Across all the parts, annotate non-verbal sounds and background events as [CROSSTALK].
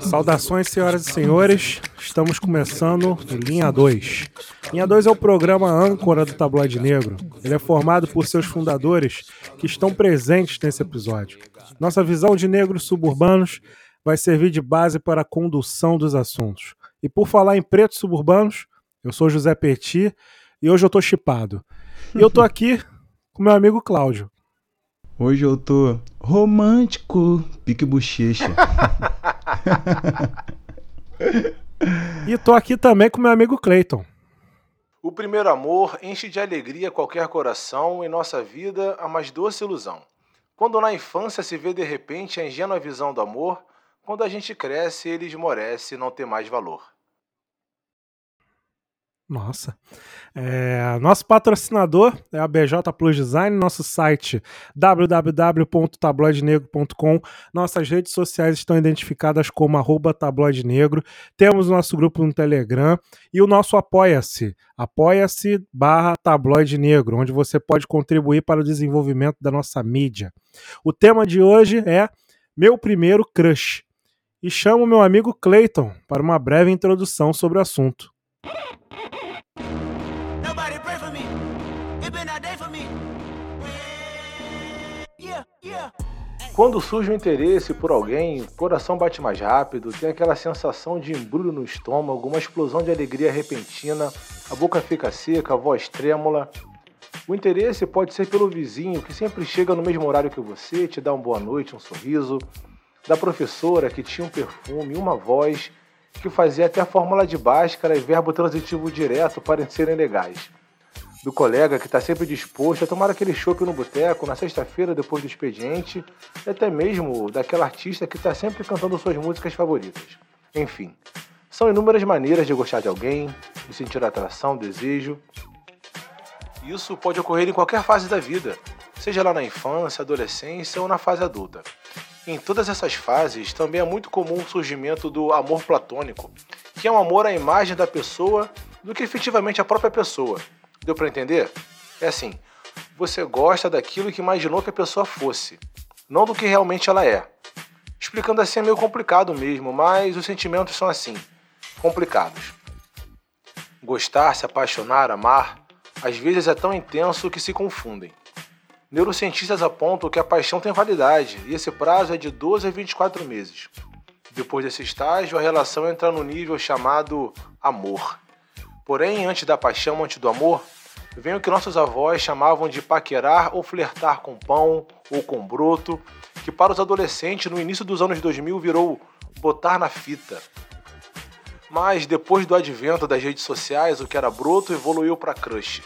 Saudações, senhoras e senhores. Estamos começando Linha 2. Linha 2 é o programa âncora do Tabloide Negro. Ele é formado por seus fundadores que estão presentes nesse episódio. Nossa visão de negros suburbanos vai servir de base para a condução dos assuntos. E por falar em pretos suburbanos, eu sou José Petit e hoje eu tô chipado. E eu tô [LAUGHS] aqui com meu amigo Cláudio. Hoje eu tô romântico, pique bochecha. [LAUGHS] e tô aqui também com meu amigo Clayton. O primeiro amor enche de alegria qualquer coração em nossa vida a mais doce ilusão. Quando na infância se vê de repente a ingênua visão do amor, quando a gente cresce ele esmorece e não tem mais valor. Nossa. É, nosso patrocinador é a BJ Plus Design, nosso site www.tabloidenegro.com. Nossas redes sociais estão identificadas como arroba tabloidenegro. Temos o nosso grupo no Telegram e o nosso Apoia-se, apoia-se barra tabloide negro, onde você pode contribuir para o desenvolvimento da nossa mídia. O tema de hoje é Meu Primeiro Crush. E chamo meu amigo Clayton para uma breve introdução sobre o assunto. Quando surge o interesse por alguém, o coração bate mais rápido, tem aquela sensação de embrulho no estômago, uma explosão de alegria repentina, a boca fica seca, a voz trêmula. O interesse pode ser pelo vizinho que sempre chega no mesmo horário que você, te dá uma boa noite, um sorriso, da professora que tinha um perfume, uma voz, que fazia até a fórmula de Bhaskara e verbo transitivo direto parecerem legais do colega que está sempre disposto a tomar aquele chopp no boteco na sexta-feira depois do expediente, e até mesmo daquela artista que está sempre cantando suas músicas favoritas. Enfim, são inúmeras maneiras de gostar de alguém, de sentir atração, desejo. Isso pode ocorrer em qualquer fase da vida, seja lá na infância, adolescência ou na fase adulta. Em todas essas fases, também é muito comum o surgimento do amor platônico, que é um amor à imagem da pessoa do que efetivamente a própria pessoa, Deu para entender? É assim, você gosta daquilo que imaginou que a pessoa fosse, não do que realmente ela é. Explicando assim é meio complicado mesmo, mas os sentimentos são assim, complicados. Gostar, se apaixonar, amar, às vezes é tão intenso que se confundem. Neurocientistas apontam que a paixão tem validade e esse prazo é de 12 a 24 meses. Depois desse estágio, a relação entra no nível chamado amor. Porém, antes da paixão, antes do amor, vem o que nossos avós chamavam de paquerar ou flertar com pão ou com broto, que para os adolescentes no início dos anos 2000 virou botar na fita. Mas depois do advento das redes sociais, o que era broto evoluiu para crush.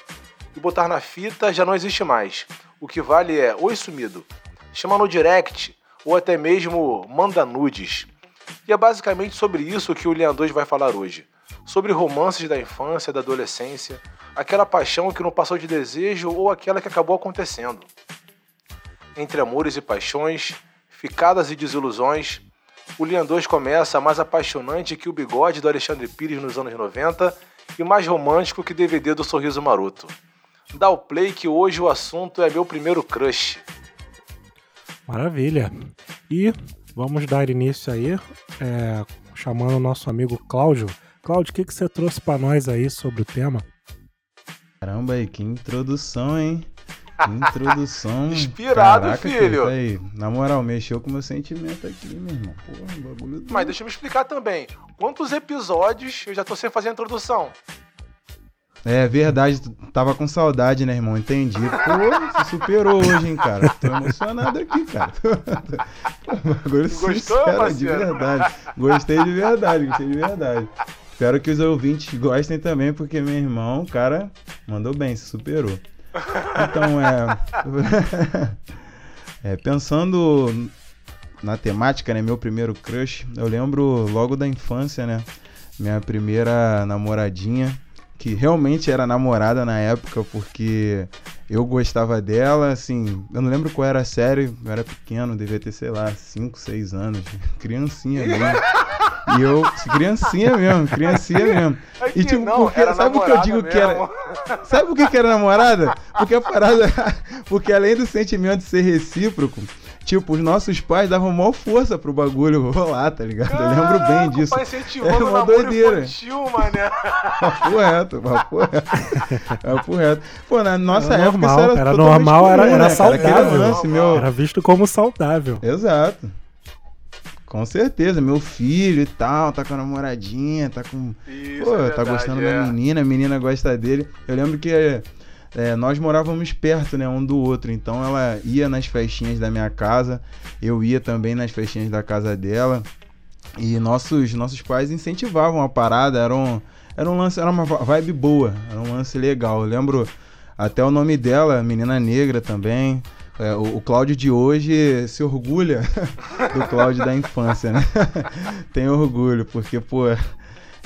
E botar na fita já não existe mais. O que vale é oi sumido, chama no direct ou até mesmo manda nudes. E é basicamente sobre isso que o 2 vai falar hoje. Sobre romances da infância, da adolescência, aquela paixão que não passou de desejo ou aquela que acabou acontecendo. Entre amores e paixões, ficadas e desilusões, o Lian 2 começa mais apaixonante que o bigode do Alexandre Pires nos anos 90 e mais romântico que DVD do Sorriso Maroto. Dá o play que hoje o assunto é meu primeiro crush. Maravilha. E vamos dar início aí, é, chamando o nosso amigo Cláudio. Cláudio, o que, que você trouxe para nós aí sobre o tema? Caramba, aí, que introdução, hein? Que introdução. [LAUGHS] Inspirado, Caraca, filho. Aí, na moral, mexeu com o meu sentimento aqui, meu irmão. Porra, bagulho. Mas deixa eu me explicar também. Quantos episódios eu já tô sem fazer a introdução? É verdade, tava com saudade, né, irmão? Entendi. Pô, você superou hoje, hein, cara? Tô emocionado aqui, cara. [LAUGHS] [LAUGHS] Agora Gostou, sincero, de verdade. Gostei de verdade, gostei de verdade. Espero que os ouvintes gostem também, porque meu irmão, cara, mandou bem, se superou. Então, é. [LAUGHS] é pensando na temática, né? Meu primeiro crush, eu lembro logo da infância, né? Minha primeira namoradinha, que realmente era namorada na época, porque eu gostava dela, assim, eu não lembro qual era a série, eu era pequeno, devia ter, sei lá, 5, 6 anos, [LAUGHS] criancinha mesmo. E eu, criancinha mesmo, criancinha mesmo. E tipo, não, porque, era sabe o que eu digo namorada que era. mesmo. [LAUGHS] Sabe por que, que era namorada? Porque a parada. Porque além do sentimento de ser recíproco, tipo, os nossos pais davam maior força pro bagulho rolar, tá ligado? eu lembro bem Caraca, disso. O pai É incentivando o uma doideira. infantil, mané. [LAUGHS] Papo reto, papo reto. Papo reto. Pô, na nossa Era época normal, isso era, era normal, era- comum, era né, cara? Aquele saudável. lance, meu... Era visto como saudável. Exato. Com certeza, meu filho e tal, tá com a namoradinha, tá com. Isso, Pô, é tá verdade, gostando é. da menina, a menina gosta dele. Eu lembro que é, nós morávamos perto, né, um do outro. Então ela ia nas festinhas da minha casa, eu ia também nas festinhas da casa dela. E nossos, nossos pais incentivavam a parada, era um, era um lance, era uma vibe boa, era um lance legal. Eu lembro até o nome dela, menina negra também. É, o, o Cláudio de hoje se orgulha [LAUGHS] do Cláudio da infância, né? [LAUGHS] Tem orgulho, porque, pô,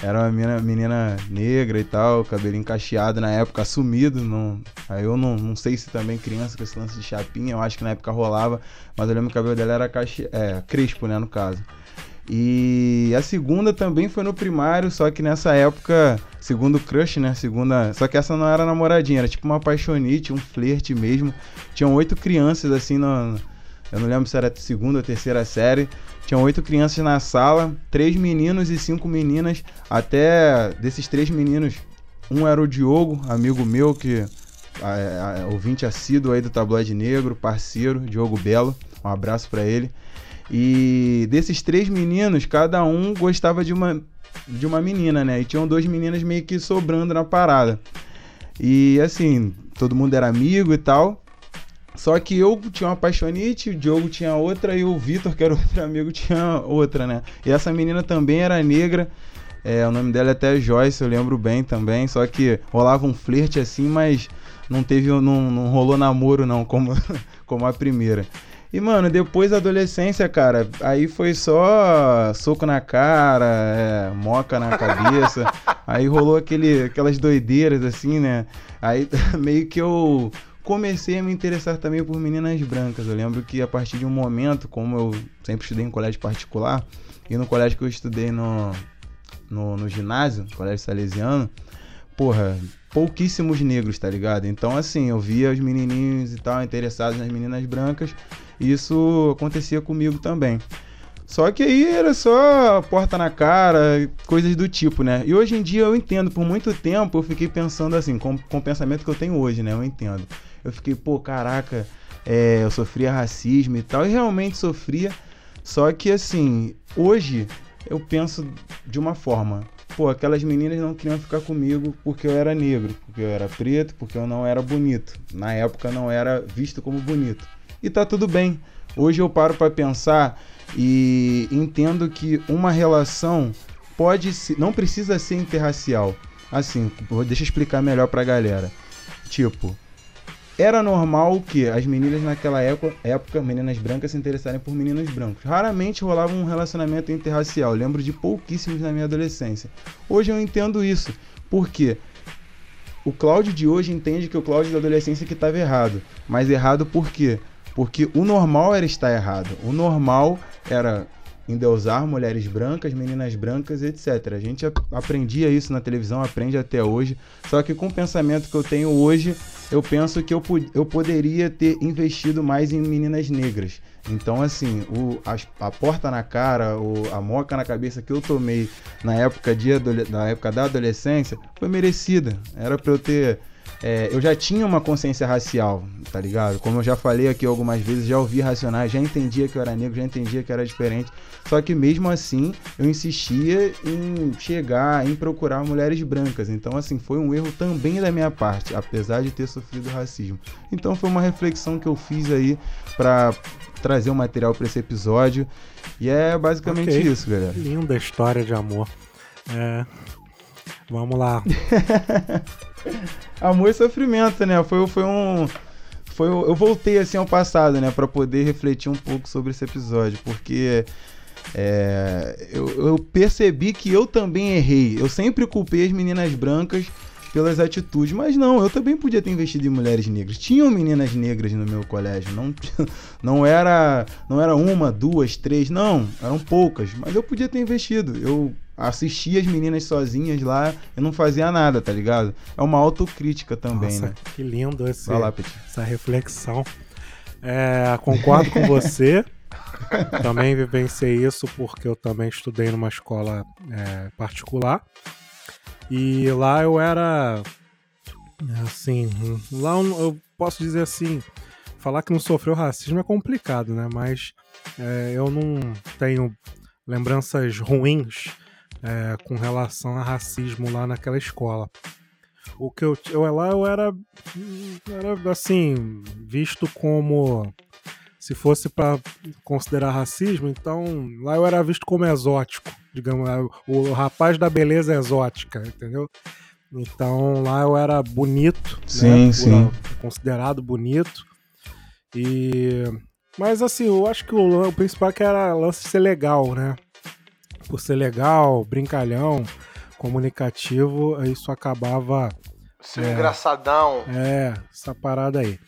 era uma menina, menina negra e tal, cabelinho cacheado na época, assumido. Não, aí eu não, não sei se também criança com esse lance de chapinha, eu acho que na época rolava, mas eu lembro que o cabelo dela era cache, é, crespo, né, no caso. E a segunda também foi no primário, só que nessa época, segundo crush, né? Segunda. Só que essa não era namoradinha, era tipo uma apaixonite, um flerte mesmo. Tinham oito crianças assim no. Eu não lembro se era segunda ou terceira série. Tinham oito crianças na sala, três meninos e cinco meninas. Até desses três meninos, um era o Diogo, amigo meu, que a, a, ouvinte assíduo aí do Tabloide Negro, parceiro, Diogo Belo. Um abraço pra ele. E desses três meninos, cada um gostava de uma, de uma menina, né? E tinham duas meninas meio que sobrando na parada. E assim, todo mundo era amigo e tal. Só que eu tinha uma apaixonite, o Diogo tinha outra e o Vitor, que era [LAUGHS] outro amigo, tinha outra, né? E essa menina também era negra. É, o nome dela é até Joyce, eu lembro bem também. Só que rolava um flerte assim, mas não teve, não, não rolou namoro não, como, [LAUGHS] como a primeira. E, mano, depois da adolescência, cara, aí foi só soco na cara, é, moca na cabeça. [LAUGHS] aí rolou aquele, aquelas doideiras, assim, né? Aí [LAUGHS] meio que eu comecei a me interessar também por meninas brancas. Eu lembro que a partir de um momento, como eu sempre estudei em colégio particular, e no colégio que eu estudei no, no, no ginásio, colégio salesiano, porra, pouquíssimos negros, tá ligado? Então, assim, eu via os menininhos e tal interessados nas meninas brancas, isso acontecia comigo também. Só que aí era só porta na cara, coisas do tipo, né? E hoje em dia eu entendo, por muito tempo eu fiquei pensando assim, com, com o pensamento que eu tenho hoje, né? Eu entendo. Eu fiquei, pô, caraca, é, eu sofria racismo e tal, e realmente sofria. Só que assim, hoje eu penso de uma forma. Pô, aquelas meninas não queriam ficar comigo porque eu era negro, porque eu era preto, porque eu não era bonito. Na época não era visto como bonito. E tá tudo bem. Hoje eu paro para pensar e entendo que uma relação pode ser, não precisa ser interracial. Assim, deixa eu explicar melhor pra galera. Tipo, era normal que as meninas naquela época, meninas brancas, se interessarem por meninos brancos. Raramente rolava um relacionamento interracial. Lembro de pouquíssimos na minha adolescência. Hoje eu entendo isso. Por quê? O Cláudio de hoje entende que o Cláudio da adolescência que estava errado. Mas errado por quê? Porque o normal era estar errado. O normal era endeusar mulheres brancas, meninas brancas, etc. A gente aprendia isso na televisão, aprende até hoje. Só que com o pensamento que eu tenho hoje, eu penso que eu, eu poderia ter investido mais em meninas negras. Então, assim, o, a, a porta na cara, o, a moca na cabeça que eu tomei na época, de, na época da adolescência foi merecida. Era para eu ter é, eu já tinha uma consciência racial, tá ligado? Como eu já falei aqui algumas vezes, já ouvi racionais, já entendia que eu era negro, já entendia que era diferente. Só que mesmo assim, eu insistia em chegar, em procurar mulheres brancas. Então, assim, foi um erro também da minha parte, apesar de ter sofrido racismo. Então, foi uma reflexão que eu fiz aí pra trazer um material para esse episódio. E é basicamente okay. isso, galera. Linda história de amor. É... Vamos lá. [LAUGHS] Amor e sofrimento, né? Foi, foi um. Foi, eu voltei assim ao passado, né? Pra poder refletir um pouco sobre esse episódio, porque é, eu, eu, percebi que eu também errei. Eu sempre culpei as meninas brancas pelas atitudes. Mas não, eu também podia ter investido em mulheres negras. Tinham meninas negras no meu colégio. Não, [LAUGHS] não, era, não era uma, duas, três, não. Eram poucas. Mas eu podia ter investido. Eu assistia as meninas sozinhas lá e não fazia nada, tá ligado? É uma autocrítica também, Nossa, né? Que lindo esse, lá, essa reflexão. É, concordo com você. [LAUGHS] também vivenciei isso porque eu também estudei numa escola é, particular. E lá eu era. Assim, lá eu eu posso dizer assim. Falar que não sofreu racismo é complicado, né? Mas é, eu não tenho lembranças ruins é, com relação a racismo lá naquela escola. O que eu, eu lá eu era, era assim visto como se fosse para considerar racismo, então lá eu era visto como exótico, digamos, o, rapaz da beleza exótica, entendeu? Então lá eu era bonito, Sim, né, sim. considerado bonito. E mas assim, eu acho que o, o principal é que era lance ser legal, né? Por ser legal, brincalhão, comunicativo, isso acabava Seu É. engraçadão. é, essa parada aí.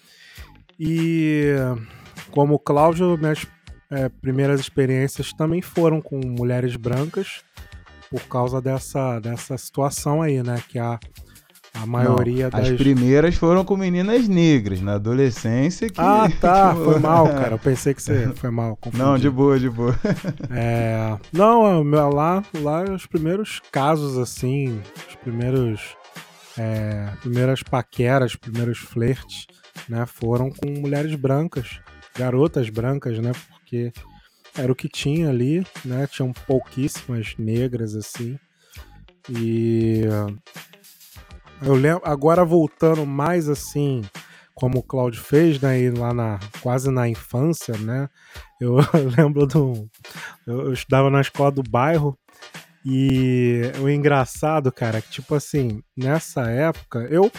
E como o Cláudio, minhas é, primeiras experiências também foram com mulheres brancas por causa dessa, dessa situação aí, né? Que a, a maioria Não, das. As primeiras foram com meninas negras, na adolescência que. Ah, tá, [LAUGHS] tipo, foi mal, [LAUGHS] cara. Eu pensei que você foi mal. Confundi. Não, de boa, de boa. [LAUGHS] É, não, meu- lá, lá os primeiros casos, assim, os primeiros. É, primeiras paqueras, primeiros flertes, né, foram com mulheres brancas, garotas brancas, né, porque era o que tinha ali, né, tinham pouquíssimas negras, assim, e eu lembro, agora voltando mais assim, como o Claudio fez, né, e lá na, quase na infância, né, eu [LAUGHS] lembro do, eu, eu estudava na escola do bairro e o engraçado, cara, é que tipo assim, nessa época eu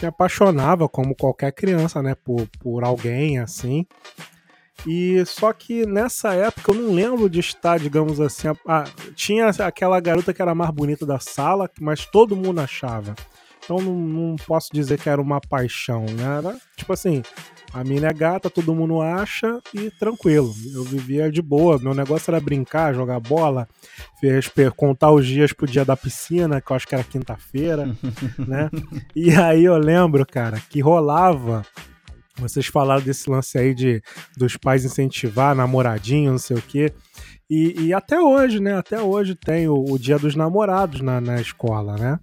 me apaixonava como qualquer criança, né, por, por alguém assim. E só que nessa época eu não lembro de estar, digamos assim, a- ah, tinha aquela garota que era a mais bonita da sala, mas todo mundo achava. Então não, não posso dizer que era uma paixão, né? Era tipo assim, a mina é gata, todo mundo acha e tranquilo. Eu vivia de boa. Meu negócio era brincar, jogar bola, fez- contar os dias pro dia da piscina, que eu acho que era quinta-feira, [LAUGHS] né? E aí eu lembro, cara, que rolava. Vocês falaram desse lance aí de dos pais incentivar, namoradinho, não sei o quê. E, e até hoje, né? Até hoje tem o, o dia dos namorados na, na escola, né?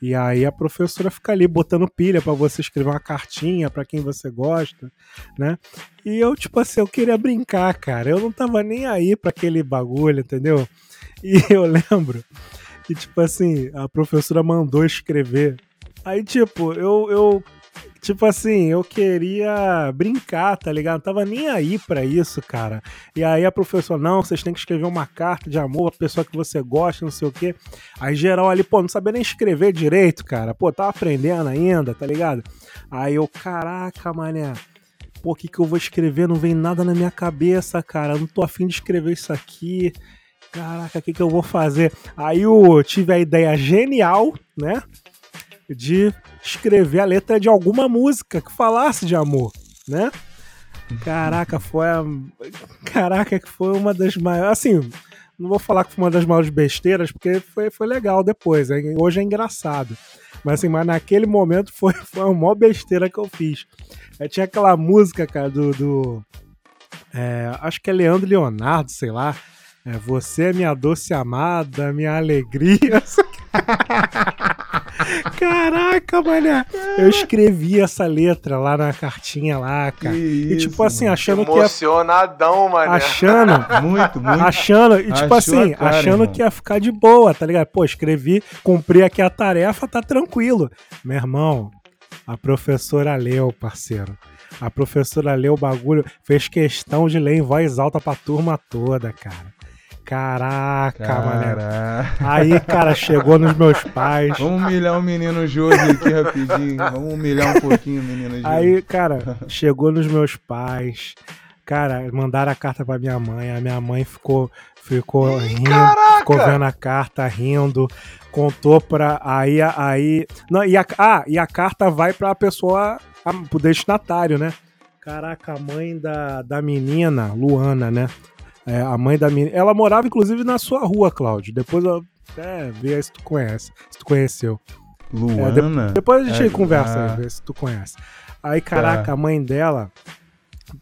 E aí a professora fica ali botando pilha pra você escrever uma cartinha pra quem você gosta, né? E eu, tipo assim, eu queria brincar, cara. Eu não tava nem aí pra aquele bagulho, entendeu? E [LAUGHS] eu lembro que, tipo assim, a professora mandou escrever. Aí, tipo, eu, eu Tipo assim, eu queria brincar, tá ligado? Não tava nem aí pra isso, cara. E aí a professora, não, vocês têm que escrever uma carta de amor pra pessoa que você gosta, não sei o quê. Aí geral ali, pô, não sabia nem escrever direito, cara. Pô, tava aprendendo ainda, tá ligado? Aí eu, caraca, mané. Pô, o que, que eu vou escrever? Não vem nada na minha cabeça, cara. Não tô afim de escrever isso aqui. Caraca, o que, que eu vou fazer? Aí eu tive a ideia genial, né? De escrever a letra de alguma música que falasse de amor, né? Caraca, foi a. Caraca, que foi uma das maiores. Assim, não vou falar que foi uma das maiores besteiras, porque foi, foi legal depois. hein? Hoje é engraçado. Mas assim, mas naquele momento foi, [LAUGHS] foi a maior besteira que eu fiz. Aí tinha aquela música, cara, do. do é, acho que é Leandro Leonardo, sei lá. É, você é minha doce amada, minha alegria. [LAUGHS] Caraca, mané. Eu escrevi essa letra lá na cartinha lá, cara. Que e tipo assim, achando que ia. Emocionadão, mané. Achando. Muito, muito. Achando, e tipo Achou assim, cara, achando irmão. que ia ficar de boa, tá ligado? Pô, escrevi, cumpri aqui a tarefa, tá tranquilo. Meu irmão, a professora leu, parceiro. A professora leu o bagulho, fez questão de ler em voz alta pra turma toda, cara. Caraca, mané. Aí, cara, chegou nos meus pais. Vamos humilhar o menino Josi aqui rapidinho. Vamos humilhar um pouquinho o menino Josi. Aí, cara, chegou nos meus pais. Cara, mandaram a carta pra minha mãe, a minha mãe ficou, ficou Ih, rindo, caraca! ficou vendo a carta, rindo, contou pra. Aí. aí não, e a, ah, e a carta vai pra pessoa, pro destinatário, né? Caraca, a mãe da, da menina, Luana, né? É, a mãe da menina. Ela morava, inclusive, na sua rua, Cláudio. Depois eu até ver se tu conhece, se tu conheceu. Luana? Depois a gente É, conversa, ah. ver se tu conhece. Aí, caraca, Tá. a mãe dela.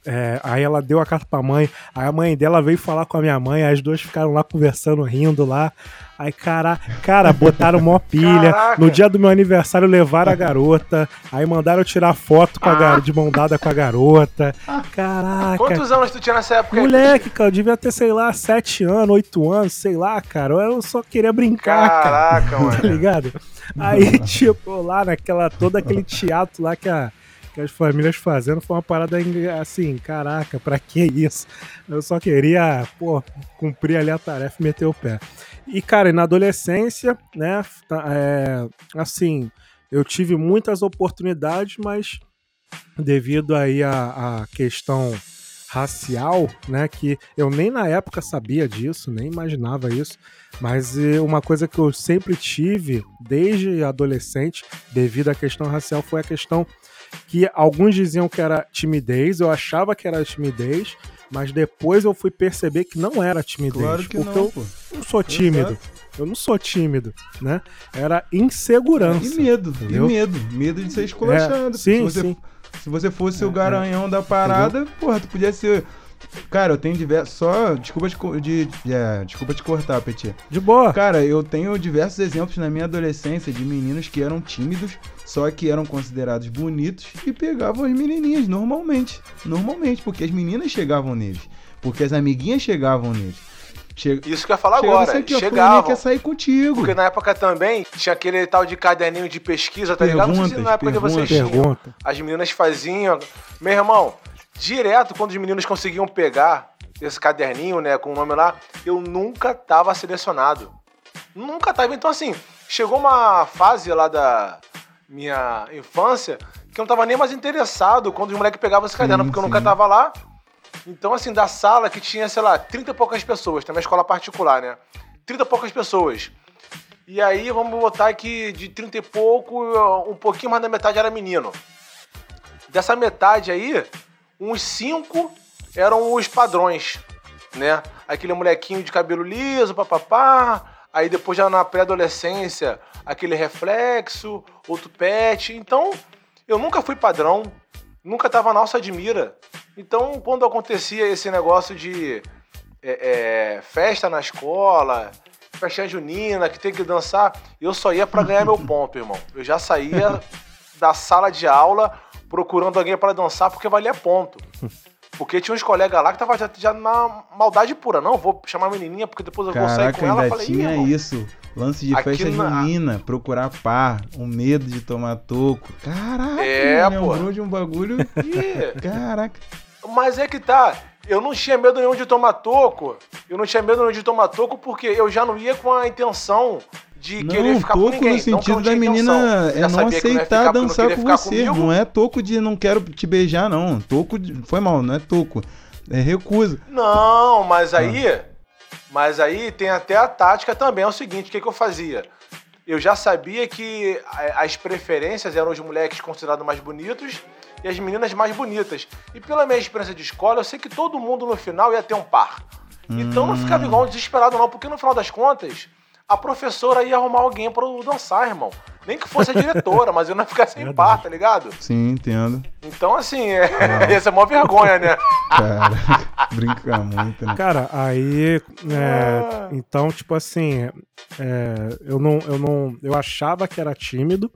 É, aí ela deu a carta pra mãe. Aí a mãe dela veio falar com a minha mãe. Aí as duas ficaram lá conversando, rindo lá. Aí, cara, cara, botaram mó pilha. Caraca. No dia do meu aniversário levaram a garota. Aí mandaram eu tirar foto com a gar... de mão dada com a garota. Caraca. Quantos anos tu tinha nessa época? Moleque, cara, eu devia ter, sei lá, sete anos, oito anos, sei lá, cara. Eu só queria brincar, cara Caraca, [LAUGHS] tá mano. ligado? Aí, [LAUGHS] tipo, lá naquela, todo aquele teatro lá que, a, que as famílias fazendo foi uma parada assim, caraca, pra que isso? Eu só queria, pô, cumprir ali a tarefa e meter o pé. E, cara, na adolescência, né, tá, é, assim, eu tive muitas oportunidades, mas devido aí à, à questão racial, né, que eu nem na época sabia disso, nem imaginava isso, mas eh, uma coisa que eu sempre tive desde adolescente, devido à questão racial, foi a questão que alguns diziam que era timidez, eu achava que era timidez, mas depois eu fui perceber que não era timidez, Claro que porque não, eu pô. não sou tímido. Exato. Eu não sou tímido, né? Era insegurança. E medo, entendeu? e medo. Medo de ser esculachado. É, sim, se, você, sim. se você fosse É, o garanhão da parada, porra, tu podia ser. Cara, eu tenho diversos. Só. Desculpa te, de, de- é, desculpa te cortar, Petit. De boa. Cara, eu tenho diversos exemplos na minha adolescência de meninos que eram tímidos, só que eram considerados bonitos e pegavam as menininhas normalmente. Normalmente, porque as meninas chegavam neles. Porque as amiguinhas chegavam neles. Che Isso que eu ia falar chegava agora. aqui, ó, Chegavam. quer sair contigo. Porque na época também tinha aquele tal de caderninho de pesquisa, tá ligado? Não sei se Perguntas, na época de vocês perguntas. tinham. As meninas faziam. Meu irmão, direto quando os meninos conseguiam pegar esse caderninho, né, com o nome lá, eu nunca tava selecionado. Nunca tava. Então, assim, chegou uma fase lá da minha infância que eu não tava nem mais interessado quando os moleques pegavam esse caderno, Sim, porque eu sim. nunca tava lá. Então, assim, da sala que tinha, sei lá, 30 e poucas pessoas, tem uma escola particular, né? 30 e poucas pessoas. E aí, vamos botar que de 30 e pouco, um pouquinho mais da metade era menino. Dessa metade aí, uns cinco eram os padrões, né? Aquele molequinho de cabelo liso, papapá. Aí depois já na pré-adolescência, aquele reflexo, outro pet. Então, eu nunca fui padrão, nunca tava na alça de mira. Então, quando acontecia esse negócio de é, é, festa na escola, festa junina, que tem que dançar, eu só ia pra ganhar meu ponto, irmão. Eu já saía [LAUGHS] da sala de aula procurando alguém pra dançar porque valia ponto. Porque tinha uns colegas lá que tava já, já na maldade pura. Não, vou chamar a menininha porque depois eu vou sair Caraca, com ela. Ainda falei, "Ih, tinha irmão, isso. Lance de Aqui festa na- junina, procurar par, um medo de tomar toco. Caraca, É, me pô. lembrou de um bagulho. [LAUGHS] Ih, Caraca. Mas é que tá. Eu não tinha medo nenhum de tomar toco. Eu não tinha medo nenhum de tomar toco porque eu já não ia com a intenção de querer Não, ficar com toco ninguém. no sentido da menina é não aceitar ficar não dançar com ficar você. comigo. Não é toco de não quero te beijar, não. Toco de... Foi mal, não é toco. É recusa. Não, mas Ah. aí. Mas aí tem até a tática também. É o seguinte: o que, que eu fazia? Eu já sabia que as preferências eram os moleques considerados mais bonitos e as meninas mais bonitas. E pela minha experiência de escola, eu sei que todo mundo no final ia ter um par. Então não ficava Hum. igual um desesperado, não, porque no final das contas, a professora ia arrumar alguém pra eu dançar, irmão. Nem que fosse a diretora, mas eu não ia ficar sem Verdade. par, tá ligado? Sim, entendo. Então, assim, é... essa [LAUGHS] é mó vergonha, né? Cara, [LAUGHS] brinca muito, né? Cara, aí. é, Ah. Então, tipo assim, é, eu não, eu não. Eu achava que era tímido,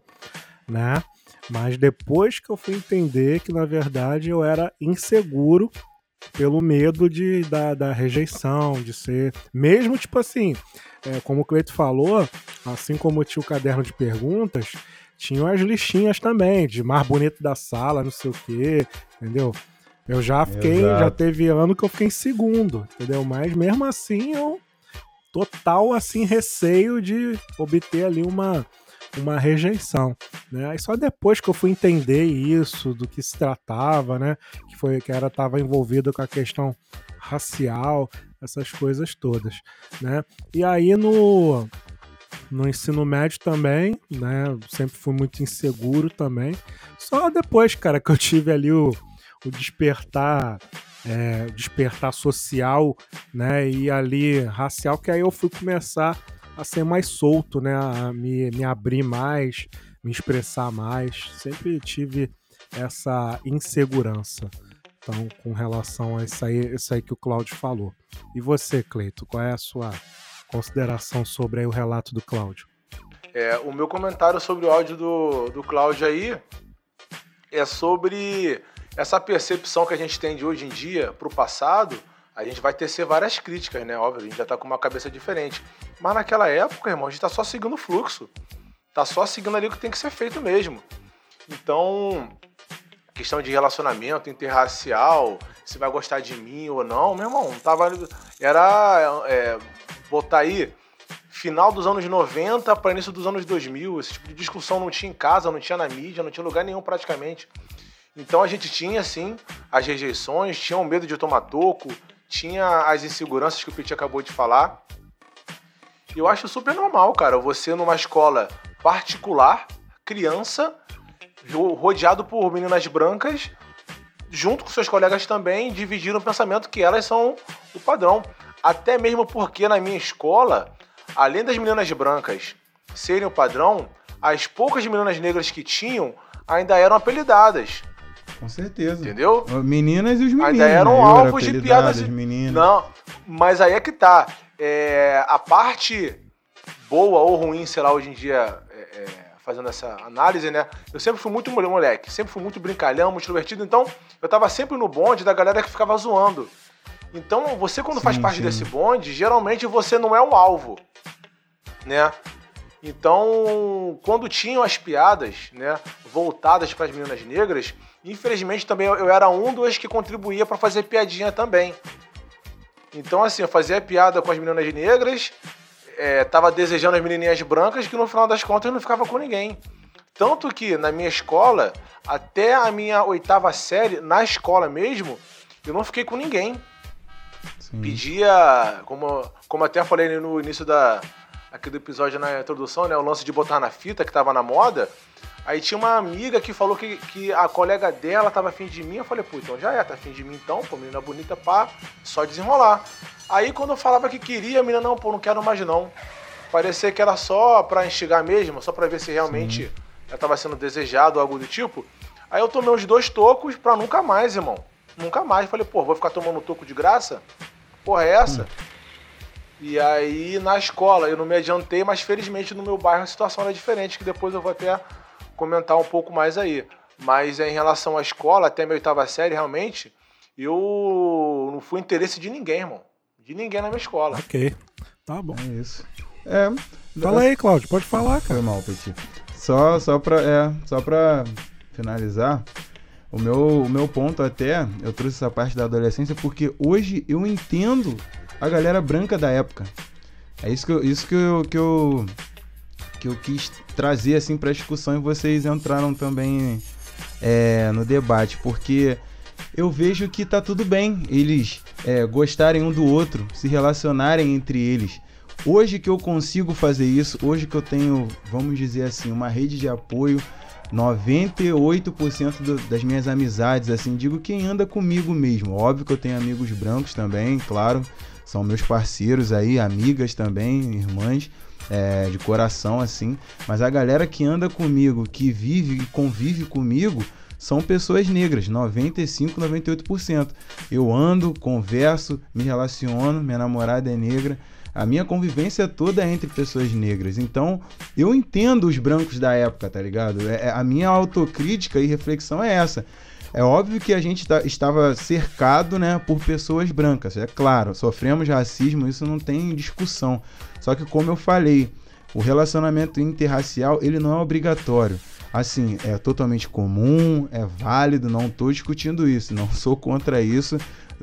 né? Mas depois que eu fui entender que, na verdade, eu era inseguro pelo medo de, da, da rejeição, de ser. Mesmo, tipo assim, é, como o Cleito falou, assim como tinha o caderno de perguntas, tinham as listinhas também, de mais bonito da sala, não sei o quê, entendeu? Eu já fiquei, Exato. já teve ano que eu fiquei em segundo, entendeu? Mas mesmo assim eu total assim receio de obter ali uma uma rejeição, né? Aí só depois que eu fui entender isso, do que se tratava, né? Que foi que era estava envolvido com a questão racial, essas coisas todas, né? E aí no no ensino médio também, né? Sempre fui muito inseguro também. Só depois, cara, que eu tive ali o, o despertar, é, despertar social, né? E ali racial, que aí eu fui começar a ser mais solto, né? A me, me abrir mais, me expressar mais. Sempre tive essa insegurança. Então, com relação a isso aí, isso aí que o Claudio falou. E você, Cleito, qual é a sua consideração sobre o relato do Cláudio. É, o meu comentário sobre o áudio do, do Cláudio aí é sobre essa percepção que a gente tem de hoje em dia para o passado. A gente vai tecer várias críticas, né? Óbvio, a gente já está com uma cabeça diferente. Mas naquela época, irmão, a gente está só seguindo o fluxo. Tá só seguindo ali o que tem que ser feito mesmo. Então, questão de relacionamento interracial, se vai gostar de mim ou não, meu irmão, tava. Era. É, botar aí final dos anos 90 para início dos anos 2000. Esse tipo de discussão não tinha em casa, não tinha na mídia, não tinha lugar nenhum praticamente. Então a gente tinha, sim, as rejeições, tinha o medo de tomar toco, tinha as inseguranças que o Pete acabou de falar. Eu acho super normal, cara, você numa escola particular, criança, rodeado por meninas brancas, junto com seus colegas também, dividir o pensamento que elas são o padrão. Até mesmo porque na minha escola, além das meninas brancas serem o padrão, as poucas meninas negras que tinham ainda eram apelidadas. Com certeza. Entendeu? Meninas e os meninos. Ainda eram né? alvos de piadas. Meninas. Não, mas aí é que tá. É, a parte boa ou ruim, sei lá, hoje em dia, é, é, fazendo essa análise, né? Eu sempre fui muito moleque, sempre fui muito brincalhão, muito divertido. Então, eu tava sempre no bonde da galera que ficava zoando. Então, você quando sim, faz parte sim. desse bonde, geralmente você não é o alvo, né? Então, quando tinham as piadas, né, voltadas para as meninas negras, infelizmente também eu era um dos que contribuía para fazer piadinha também. Então, assim, eu fazia piada com as meninas negras, é, tava desejando as menininhas brancas, que no final das contas não ficava com ninguém. Tanto que na minha escola, até a minha oitava série, na escola mesmo, eu não fiquei com ninguém. Sim. Pedia, como, como até falei no início da, aqui do episódio na introdução, né? O lance de botar na fita que tava na moda. Aí tinha uma amiga que falou que, que a colega dela tava afim de mim. Eu falei, pô, então já é, tá afim de mim então, pô, menina bonita, pá, só desenrolar. Aí quando eu falava que queria, a menina, não, pô, não quero mais não. Parecia que era só pra instigar mesmo, só pra ver se realmente Sim. ela tava sendo desejado ou algo do tipo. Aí eu tomei uns dois tocos pra nunca mais, irmão. Nunca mais. Falei, pô, vou ficar tomando toco de graça? porra é essa? Hum. E aí na escola eu não me adiantei, mas felizmente no meu bairro a situação era diferente, que depois eu vou até comentar um pouco mais aí. Mas em relação à escola, até minha oitava série, realmente, eu não fui interesse de ninguém, irmão. De ninguém na minha escola. Ok. Tá bom. É isso. É, Fala aí, Cláudio, pode falar, cara. Foi mal, Petit. Só, só, pra, é, só pra finalizar, o meu, o meu ponto até, eu trouxe essa parte da adolescência porque hoje eu entendo a galera branca da época. É isso que eu, isso que eu, que eu, que eu quis trazer assim para discussão e vocês entraram também é, no debate, porque eu vejo que tá tudo bem eles é, gostarem um do outro, se relacionarem entre eles. Hoje que eu consigo fazer isso, hoje que eu tenho, vamos dizer assim, uma rede de apoio 98% do, das minhas amizades, assim, digo quem anda comigo mesmo. Óbvio que eu tenho amigos brancos também, claro, são meus parceiros aí, amigas também, irmãs. É, de coração assim, mas a galera que anda comigo, que vive e convive comigo, são pessoas negras, 95, 98%. Eu ando, converso, me relaciono, minha namorada é negra, a minha convivência toda é entre pessoas negras. Então, eu entendo os brancos da época, tá ligado? É, é, a minha autocrítica e reflexão é essa. É óbvio que a gente tá, estava cercado né, por pessoas brancas. É claro, sofremos racismo, isso não tem discussão. Só que, como eu falei, o relacionamento interracial ele não é obrigatório. Assim, é totalmente comum, é válido, não estou discutindo isso, não sou contra isso.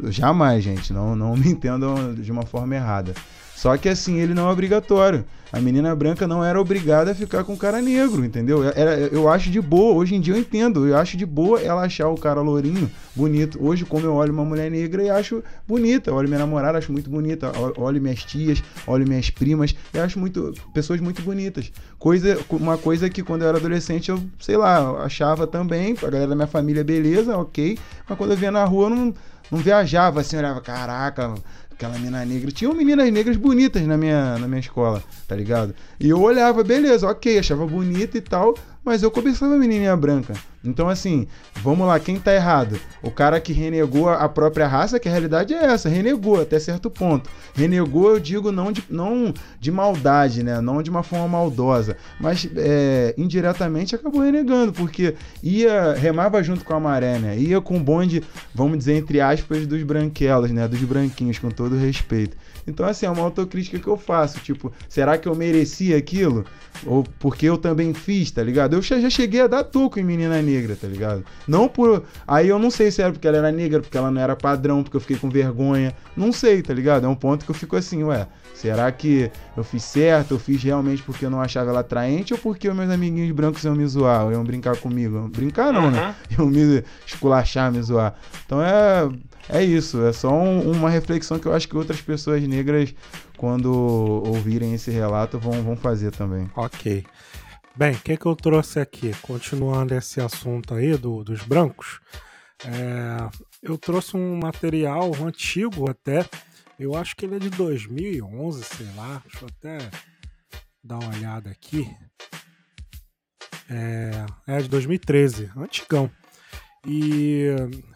Jamais, gente, não, não me [LAUGHS] entendam de uma forma errada. Só que assim, ele não é obrigatório. A menina branca não era obrigada a ficar com o cara negro, entendeu? Era, eu acho de boa, hoje em dia eu entendo, eu acho de boa ela achar o cara lourinho bonito. Hoje, como eu olho uma mulher negra e acho bonita, eu olho minha namorada, acho muito bonita, olho minhas tias, olho minhas primas, e acho muito pessoas muito bonitas. Coisa, uma coisa que quando eu era adolescente eu, sei lá, achava também, a galera da minha família, beleza, ok, mas quando eu via na rua eu não, não viajava assim, olhava, caraca, aquela menina negra. Tinham meninas negras bonitas na minha, na minha escola, tá ligado? E eu olhava, beleza, ok, achava bonita e tal, mas eu cobiçava a menininha branca. Então, assim, vamos lá, quem tá errado? O cara que renegou a própria raça, que a realidade é essa, renegou até certo ponto. Renegou, eu digo, não de, não de maldade, né? Não de uma forma maldosa, mas é, indiretamente acabou renegando, porque ia, remava junto com a maré, né? Ia com o bonde, vamos dizer, entre aspas, dos branquelos, né? Dos branquinhos, com todo respeito. Então, assim, é uma autocrítica que eu faço. Tipo, será que eu merecia aquilo? Ou porque eu também fiz, tá ligado? Eu já cheguei a dar toco em menina negra, tá ligado? Não por. Aí eu não sei se era porque ela era negra, porque ela não era padrão, porque eu fiquei com vergonha. Não sei, tá ligado? É um ponto que eu fico assim, ué. Será que eu fiz certo? Eu fiz realmente porque eu não achava ela atraente ou porque os meus amiguinhos brancos iam me zoar, iam brincar comigo? Brincar não, né? Iam me esculachar, me zoar. Então é, é isso, é só um, uma reflexão que eu acho que outras pessoas negras, quando ouvirem esse relato, vão, vão fazer também. Ok. Bem, o que, que eu trouxe aqui? Continuando esse assunto aí do, dos brancos, é, eu trouxe um material antigo até, eu acho que ele é de 2011, sei lá, deixa eu até dar uma olhada aqui. É, é de 2013, antigão. E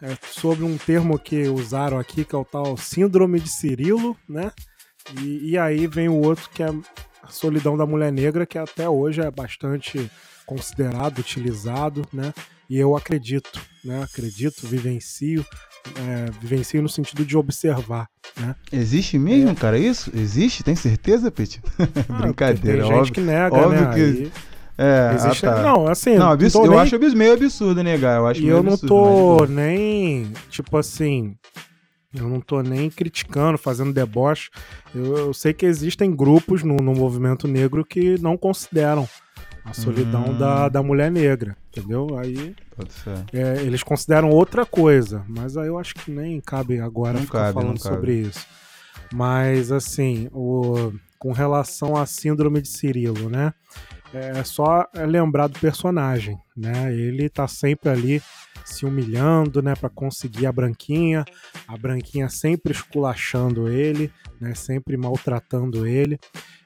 é sobre um termo que usaram aqui, que é o tal Síndrome de Cirilo, né? E, e aí vem o outro que é a solidão da mulher negra, que até hoje é bastante considerado, utilizado, né? E eu acredito, né? Acredito, vivencio, é, vivencio no sentido de observar, né? Existe mesmo, é. cara, isso? Existe? Tem certeza, Pete? [LAUGHS] Ah, Brincadeira, tem gente que nega, óbvio né? Que... Aí... É, Existe... ah, tá. não, assim, não, abs... eu nem... acho meio absurdo negar, eu acho E eu não absurdo, tô mas... nem, tipo assim, eu não tô nem criticando, fazendo deboche. Eu, eu sei que existem grupos no, no, movimento negro que não consideram a solidão hum. da, da mulher negra, entendeu? Aí é, eles consideram outra coisa, mas aí eu acho que nem cabe agora não ficar cabe, falando sobre isso. Mas assim, o, com relação à síndrome de Cirilo, né? É só lembrar do personagem, né? Ele tá sempre ali se humilhando, né, para conseguir a branquinha, a branquinha sempre esculachando ele, né, sempre maltratando ele.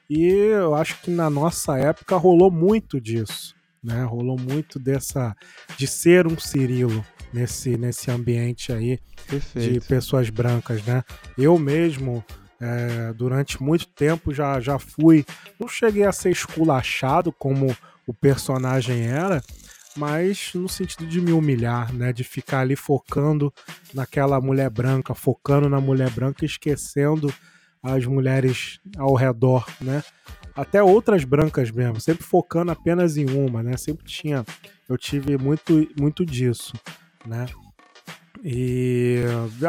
E eu acho que na nossa época rolou muito disso, né? Rolou muito dessa de ser um Cirilo nesse nesse ambiente aí Perfeito. de pessoas brancas, né? Eu mesmo é, durante muito tempo já já fui, não cheguei a ser esculachado como o personagem era, mas no sentido de me humilhar, né? De ficar ali focando naquela mulher branca, focando na mulher branca, esquecendo as mulheres ao redor, né? Até outras brancas mesmo, sempre focando apenas em uma, né? Sempre tinha, eu tive muito, muito disso, né? E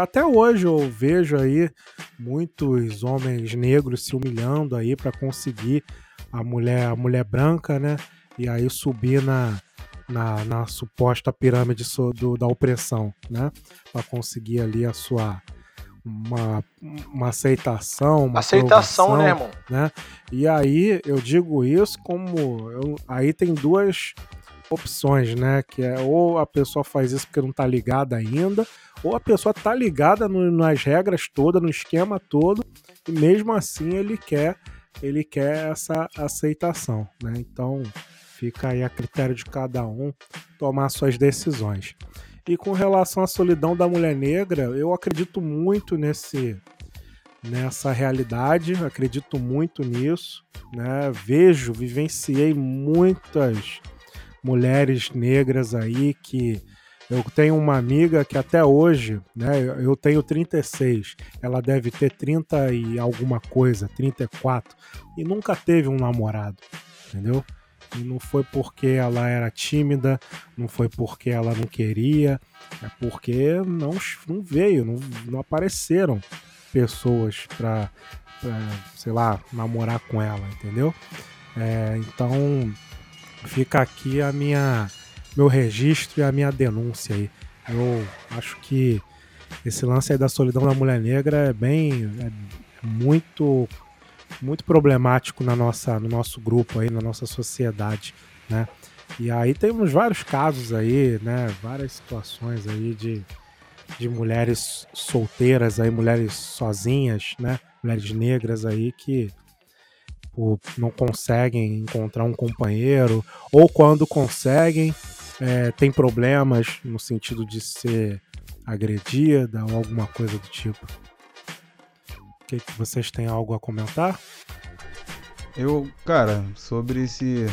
até hoje eu vejo aí muitos homens negros se humilhando aí para conseguir a mulher, a mulher branca, né? E aí subir na, na, na suposta pirâmide do, da opressão, né? Para conseguir ali a sua uma, uma aceitação, uma aceitação, né, irmão? Né? E aí eu digo isso como eu, aí tem duas opções, né? Que é ou a pessoa faz isso porque não tá ligada ainda, ou a pessoa tá ligada no, nas regras todas, no esquema todo, e mesmo assim ele quer ele quer essa aceitação, né? Então Fica aí a critério de cada um tomar suas decisões. E com relação à solidão da mulher negra, eu acredito muito nesse nessa realidade, acredito muito nisso, né? Vejo, vivenciei muitas mulheres negras aí que eu tenho uma amiga que até hoje, né, eu tenho 36, ela deve ter 30 e alguma coisa, 34, e nunca teve um namorado, entendeu? E não foi porque ela era tímida, não foi porque ela não queria, é porque não, não veio, não, não apareceram pessoas para sei lá, namorar com ela, entendeu? É, então fica aqui a minha meu registro e a minha denúncia aí. Eu acho que esse lance aí da solidão da mulher negra é bem é muito muito problemático na nossa no nosso grupo aí, na nossa sociedade, né? E aí temos vários casos aí, né? Várias situações aí de, de mulheres solteiras aí, mulheres sozinhas, né? Mulheres negras aí que pô, não conseguem encontrar um companheiro, ou quando conseguem, é, tem problemas no sentido de ser agredida ou alguma coisa do tipo. Que, que vocês têm algo a comentar? Eu, cara, sobre esse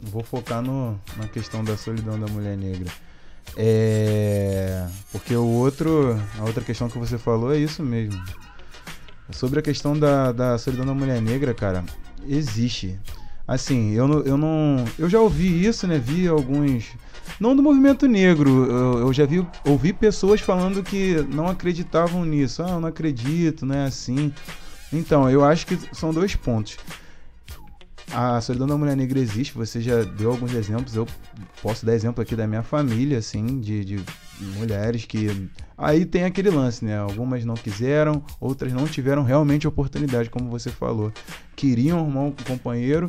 vou focar no, na questão da solidão da mulher negra. É, porque o outro, a outra questão que você falou é isso mesmo. Sobre a questão da, da solidão da mulher negra, cara, existe. Assim, eu, eu não. Eu já ouvi isso, né? Vi alguns. Não do movimento negro, eu, eu já vi, ouvi pessoas falando que não acreditavam nisso. Ah, eu não acredito, não é assim. Então, eu acho que são dois pontos a solidão da mulher negra existe, você já deu alguns exemplos, eu posso dar exemplo aqui da minha família, assim, de, de mulheres que. Aí tem aquele lance, né? Algumas não quiseram, outras não tiveram realmente oportunidade, como você falou. Queriam arrumar um companheiro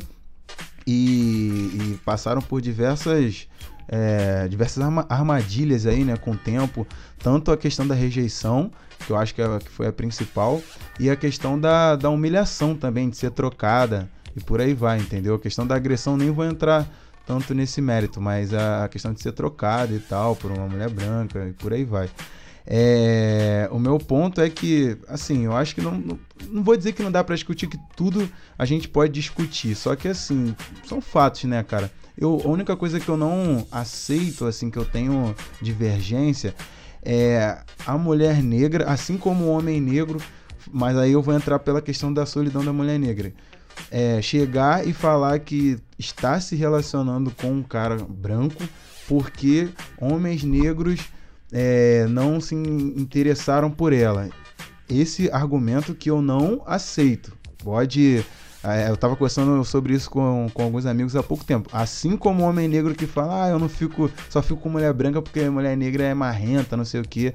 e, e passaram por diversas. É, diversas armadilhas aí, né, com o tempo, tanto a questão da rejeição, que eu acho que, é, que foi a principal, e a questão da, da humilhação também, de ser trocada, e por aí vai, entendeu? A questão da agressão nem vou entrar tanto nesse mérito, mas a questão de ser trocado e tal por uma mulher branca e por aí vai. É, o meu ponto é que, assim, eu acho que não, não, não vou dizer que não dá para discutir que tudo a gente pode discutir, só que assim, são fatos, né, cara? Eu, a única coisa que eu não aceito, assim, que eu tenho divergência é a mulher negra, assim como o homem negro, mas aí eu vou entrar pela questão da solidão da mulher negra é, chegar e falar que está se relacionando com um cara branco porque homens negros é, não se interessaram por ela. Esse argumento que eu não aceito. Pode. É, eu estava conversando sobre isso com, com alguns amigos há pouco tempo. Assim como o homem negro que fala, ah, eu não fico, só fico com mulher branca porque mulher negra é marrenta, não sei o que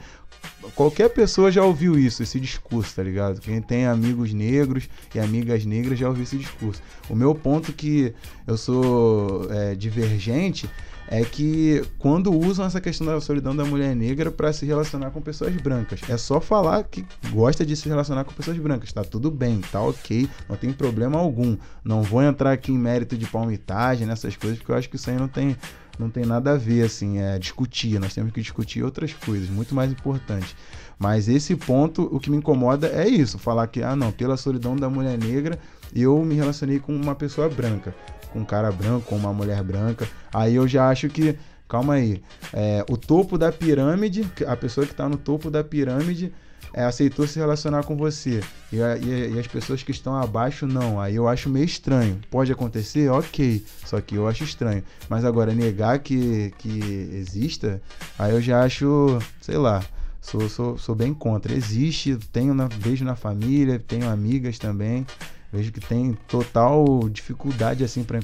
qualquer pessoa já ouviu isso, esse discurso, tá ligado? Quem tem amigos negros e amigas negras já ouviu esse discurso. O meu ponto que eu sou é, divergente é que quando usam essa questão da solidão da mulher negra para se relacionar com pessoas brancas, é só falar que gosta de se relacionar com pessoas brancas, tá tudo bem, tá ok, não tem problema algum. Não vou entrar aqui em mérito de palmitagem, nessas coisas, porque eu acho que isso aí não tem não tem nada a ver, assim, é discutir. Nós temos que discutir outras coisas, muito mais importantes. Mas esse ponto, o que me incomoda é isso: falar que, ah, não, pela solidão da mulher negra, eu me relacionei com uma pessoa branca, com um cara branco, com uma mulher branca. Aí eu já acho que, calma aí, é, o topo da pirâmide, a pessoa que está no topo da pirâmide é, aceitou se relacionar com você e, e, e, as pessoas que estão abaixo não. Aí eu acho meio estranho. Pode acontecer? Ok. Só que eu acho estranho. Mas agora, negar que, que exista, aí eu já acho, sei lá. Sou, sou, sou bem contra. Existe, tenho na, vejo na família, tenho amigas também. Vejo que tem total dificuldade assim para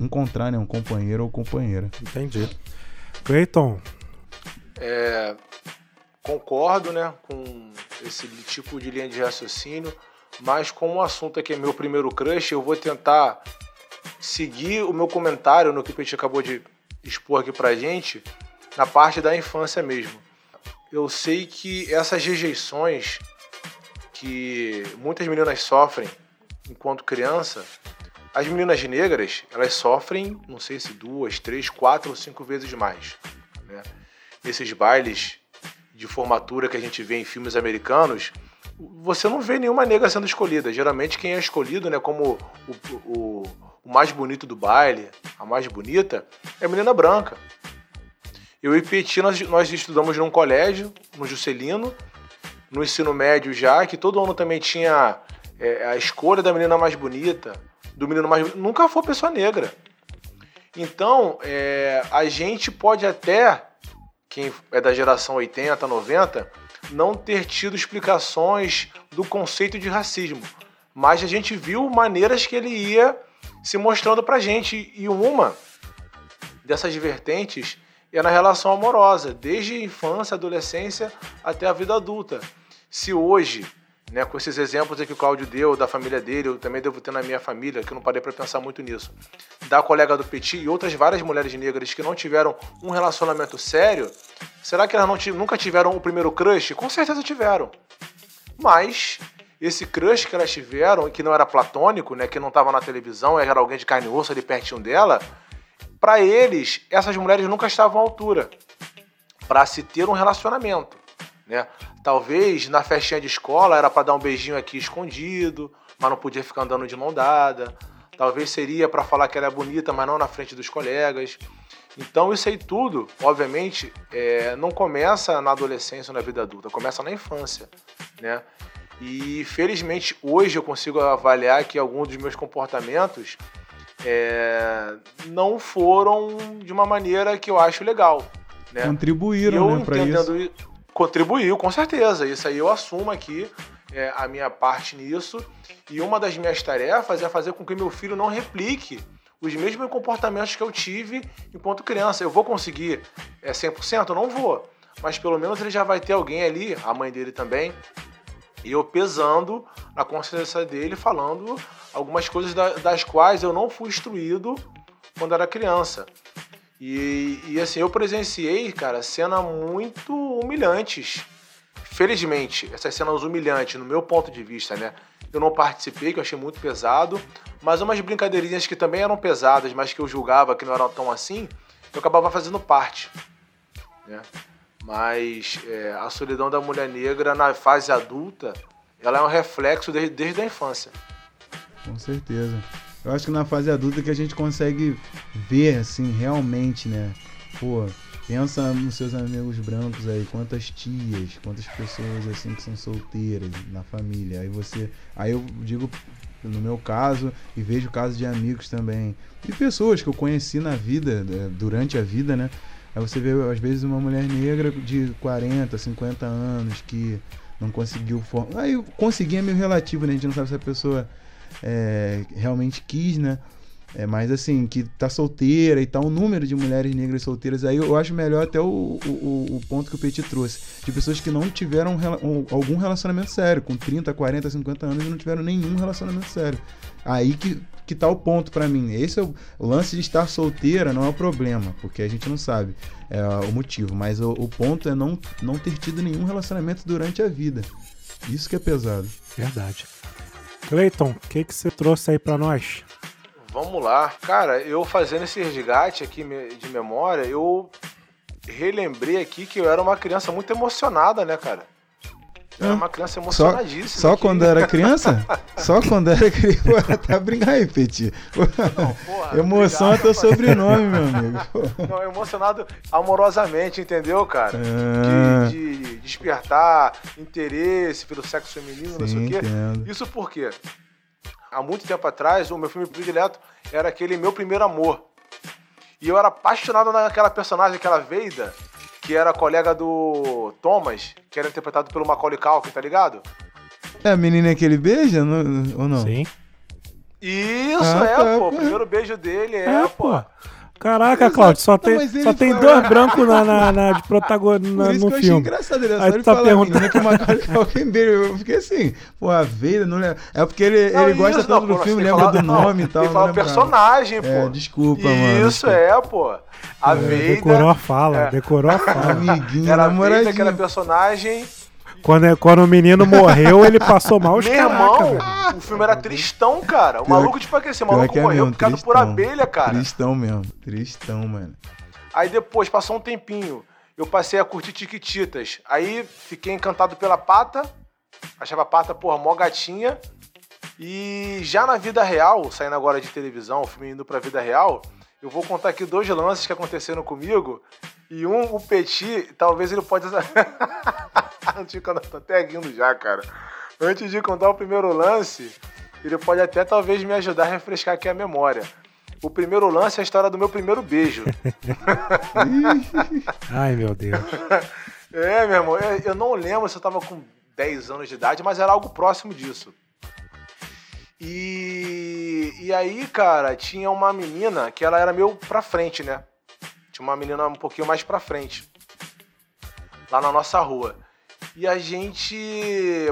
encontrar né, um companheiro ou companheira. Entendi. Cleiton. É, concordo né, com esse tipo de linha de raciocínio, mas como o assunto aqui é meu primeiro crush, eu vou tentar seguir o meu comentário no que o Petit acabou de expor aqui pra gente, na parte da infância mesmo. Eu sei que essas rejeições que muitas meninas sofrem enquanto criança, as meninas negras, elas sofrem, não sei se duas, três, quatro ou cinco vezes mais. Né? Esses bailes de formatura que a gente vê em filmes americanos, você não vê nenhuma negra sendo escolhida. Geralmente quem é escolhido, né, como o, o, o mais bonito do baile, a mais bonita, é a menina branca. Eu e Petit, nós, nós estudamos num colégio, no Juscelino, no ensino médio já, que todo ano também tinha é, a escolha da menina mais bonita, do menino mais Nunca foi pessoa negra. Então, é, a gente pode até quem é da geração 80, 90, não ter tido explicações do conceito de racismo, mas a gente viu maneiras que ele ia se mostrando pra gente e uma dessas vertentes é na relação amorosa, desde infância, adolescência até a vida adulta. Se hoje, né, com esses exemplos que o Cláudio deu, da família dele, eu também devo ter na minha família, que eu não parei para pensar muito nisso, da colega do Petit e outras várias mulheres negras que não tiveram um relacionamento sério, será que elas não, nunca tiveram o primeiro crush? Com certeza tiveram. Mas esse crush que elas tiveram, que não era platônico, né, que não estava na televisão, era alguém de carne e osso ali pertinho dela, para eles, essas mulheres nunca estavam à altura para se ter um relacionamento, né? Talvez na festinha de escola era para dar um beijinho aqui escondido, mas não podia ficar andando de mão dada. Talvez seria para falar que ela é bonita, mas não na frente dos colegas. Então isso aí tudo, obviamente, é, não começa na adolescência ou na vida adulta, começa na infância, né? E felizmente hoje eu consigo avaliar que alguns dos meus comportamentos é, não foram de uma maneira que eu acho legal. Né? Contribuíram, né, para isso. Contribuiu, com certeza. Isso aí eu assumo aqui é, a minha parte nisso. E uma das minhas tarefas é fazer com que meu filho não replique os mesmos comportamentos que eu tive enquanto criança. Eu vou conseguir é, 100%? Eu não vou. Mas pelo menos ele já vai ter alguém ali, a mãe dele também, e eu pesando na consciência dele, falando algumas coisas das quais eu não fui instruído quando era criança. E, e assim, eu presenciei, cara, cenas muito humilhantes. Felizmente, essas cenas humilhantes, no meu ponto de vista, né? Eu não participei, que eu achei muito pesado, mas umas brincadeirinhas que também eram pesadas, mas que eu julgava que não eram tão assim, eu acabava fazendo parte. Né? Mas é, a solidão da mulher negra na fase adulta, ela é um reflexo desde, desde a infância. Com certeza. Eu acho que na fase adulta que a gente consegue ver, assim, realmente, né? Pô, pensa nos seus amigos brancos aí, quantas tias, quantas pessoas, assim, que são solteiras na família. Aí você. Aí eu digo no meu caso, e vejo casos de amigos também. E pessoas que eu conheci na vida, é, durante a vida, né? Aí você vê, às vezes, uma mulher negra de 40, 50 anos que não conseguiu formar. Aí conseguir é meio relativo, né? A gente não sabe se a pessoa é, realmente quis, né? É, mas assim, que tá solteira e tal, o número de mulheres negras solteiras, aí eu acho melhor até o, o, o ponto que o Petit trouxe, de pessoas que não tiveram um, algum relacionamento sério, com 30, 40, 50 anos e não tiveram nenhum relacionamento sério. Aí que, que tá o ponto para mim. Esse é o, o, lance de estar solteira não é o problema, porque a gente não sabe é, o motivo, mas o, o ponto é não, não ter tido nenhum relacionamento durante a vida. Isso que é pesado. Verdade. Cleiton, o que, que você trouxe aí para nós? Vamos lá. Cara, eu fazendo esse resgate aqui de memória, eu relembrei aqui que eu era uma criança muito emocionada, né, cara? Eu era uma criança emocionadíssima. Só, [LAUGHS] só quando era criança? só quando era criança. Tá brincando aí, Petit. Não, porra, [LAUGHS] Emoção obrigado, é teu sobrenome, meu amigo. Não, emocionado amorosamente, entendeu, cara? Ah. De, de, despertar interesse pelo sexo feminino, Sim, não sei o quê. Entendo. Isso por quê? há muito tempo atrás, o meu filme predileto era aquele Meu Primeiro Amor. E eu era apaixonado naquela personagem, aquela Veida, que era colega do Thomas, que era interpretado pelo Macaulay Culkin, tá ligado? É a menina que ele beija, ou não? Sim. Isso, ah, é, tá, pô. O primeiro beijo dele é, é pô. pô. Caraca, Claudio, só tem, só tem dois [LAUGHS] brancos na, na, na, de protagonista no filme. Eu engraçado ele, Aí tu tá perguntando que uma alguém dele. Eu fiquei assim, pô, a Veida não é. É porque ele, não, ele isso, gosta tanto do filme, lembra do [LAUGHS] nome e tal. Ele fala personagem, pô. É, desculpa, isso, mano. Isso é, pô. A é, Veida. Decorou a fala, é. decorou a fala. Amiguinho, Era a Veida, aquela personagem quando, é, quando o menino morreu, ele passou mal os Meu irmão, o filme era tristão, cara. O pior, maluco, tipo assim, o maluco é morreu mesmo, picado tristão, por abelha, cara. Tristão mesmo, tristão, mano. Aí depois, passou um tempinho, eu passei a curtir Tiquititas. Aí fiquei encantado pela Pata, achava a Pata, porra, mó gatinha. E já na vida real, saindo agora de televisão, o filme indo pra vida real, eu vou contar aqui dois lances que aconteceram comigo. E um, o Petit, talvez ele pode. [LAUGHS] [LAUGHS] Antes de contar, tô até rindo já, cara. Antes de contar o primeiro lance, ele pode até talvez me ajudar a refrescar aqui a memória. O primeiro lance é a história do meu primeiro beijo. [LAUGHS] Ai, meu Deus. [LAUGHS] É, meu irmão, eu, eu não lembro se eu tava com 10 anos de idade, mas era algo próximo disso. E, e aí, cara, tinha uma menina que ela era meio pra frente, né? Tinha uma menina um pouquinho mais pra frente. Lá na nossa rua. E a gente,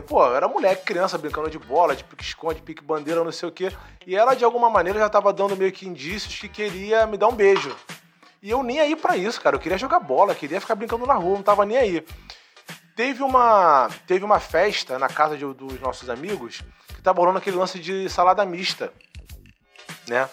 pô, era moleque, criança, brincando de bola, de pique-esconde, pique-bandeira, não sei o quê. E ela, de alguma maneira, já tava dando meio que indícios que queria me dar um beijo. E eu nem aí para isso, cara. Eu queria jogar bola, queria ficar brincando na rua, não tava nem aí. Teve uma, teve uma festa na casa de, dos nossos amigos que tava rolando aquele lance de salada mista, né?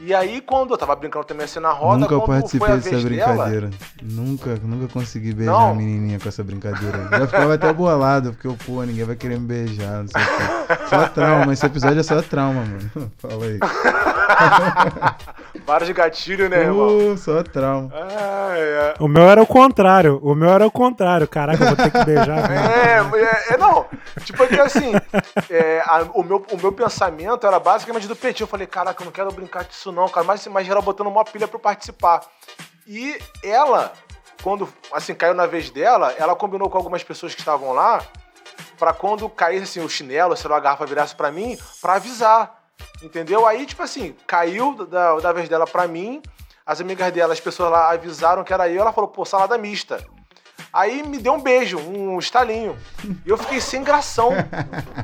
E aí, quando eu tava brincando também assim na roda, nunca participei dessa brincadeira. dela... Nunca, nunca consegui beijar Não. a menininha com essa brincadeira. Já ficava até bolado, porque, pô, ninguém vai querer me beijar, não sei o quê. Só trauma, esse episódio é só trauma, mano. [LAUGHS] Fala aí. [LAUGHS] Vários gatilhos, né, irmão? Uh, só trauma. Ai, é. O meu era o contrário. O meu era o contrário. Caraca, eu vou ter que beijar. mesmo. [LAUGHS] É, é, é, não. Tipo, é que assim, é, a- o, meu, o meu pensamento era basicamente do Petit. Eu falei, caraca, eu não quero brincar disso não, cara. Mas, mas geral botando uma pilha pra eu participar. E ela, quando, assim, caiu na vez dela, ela combinou com algumas pessoas que estavam lá pra quando caísse, assim, o chinelo, sei lá, a garrafa virasse pra mim, pra avisar. Entendeu? Aí, tipo assim, caiu da, da vez dela pra mim, as amigas dela, as pessoas lá avisaram que era eu, ela falou, pô, salada mista. Aí me deu um beijo, um estalinho. E eu fiquei sem gração.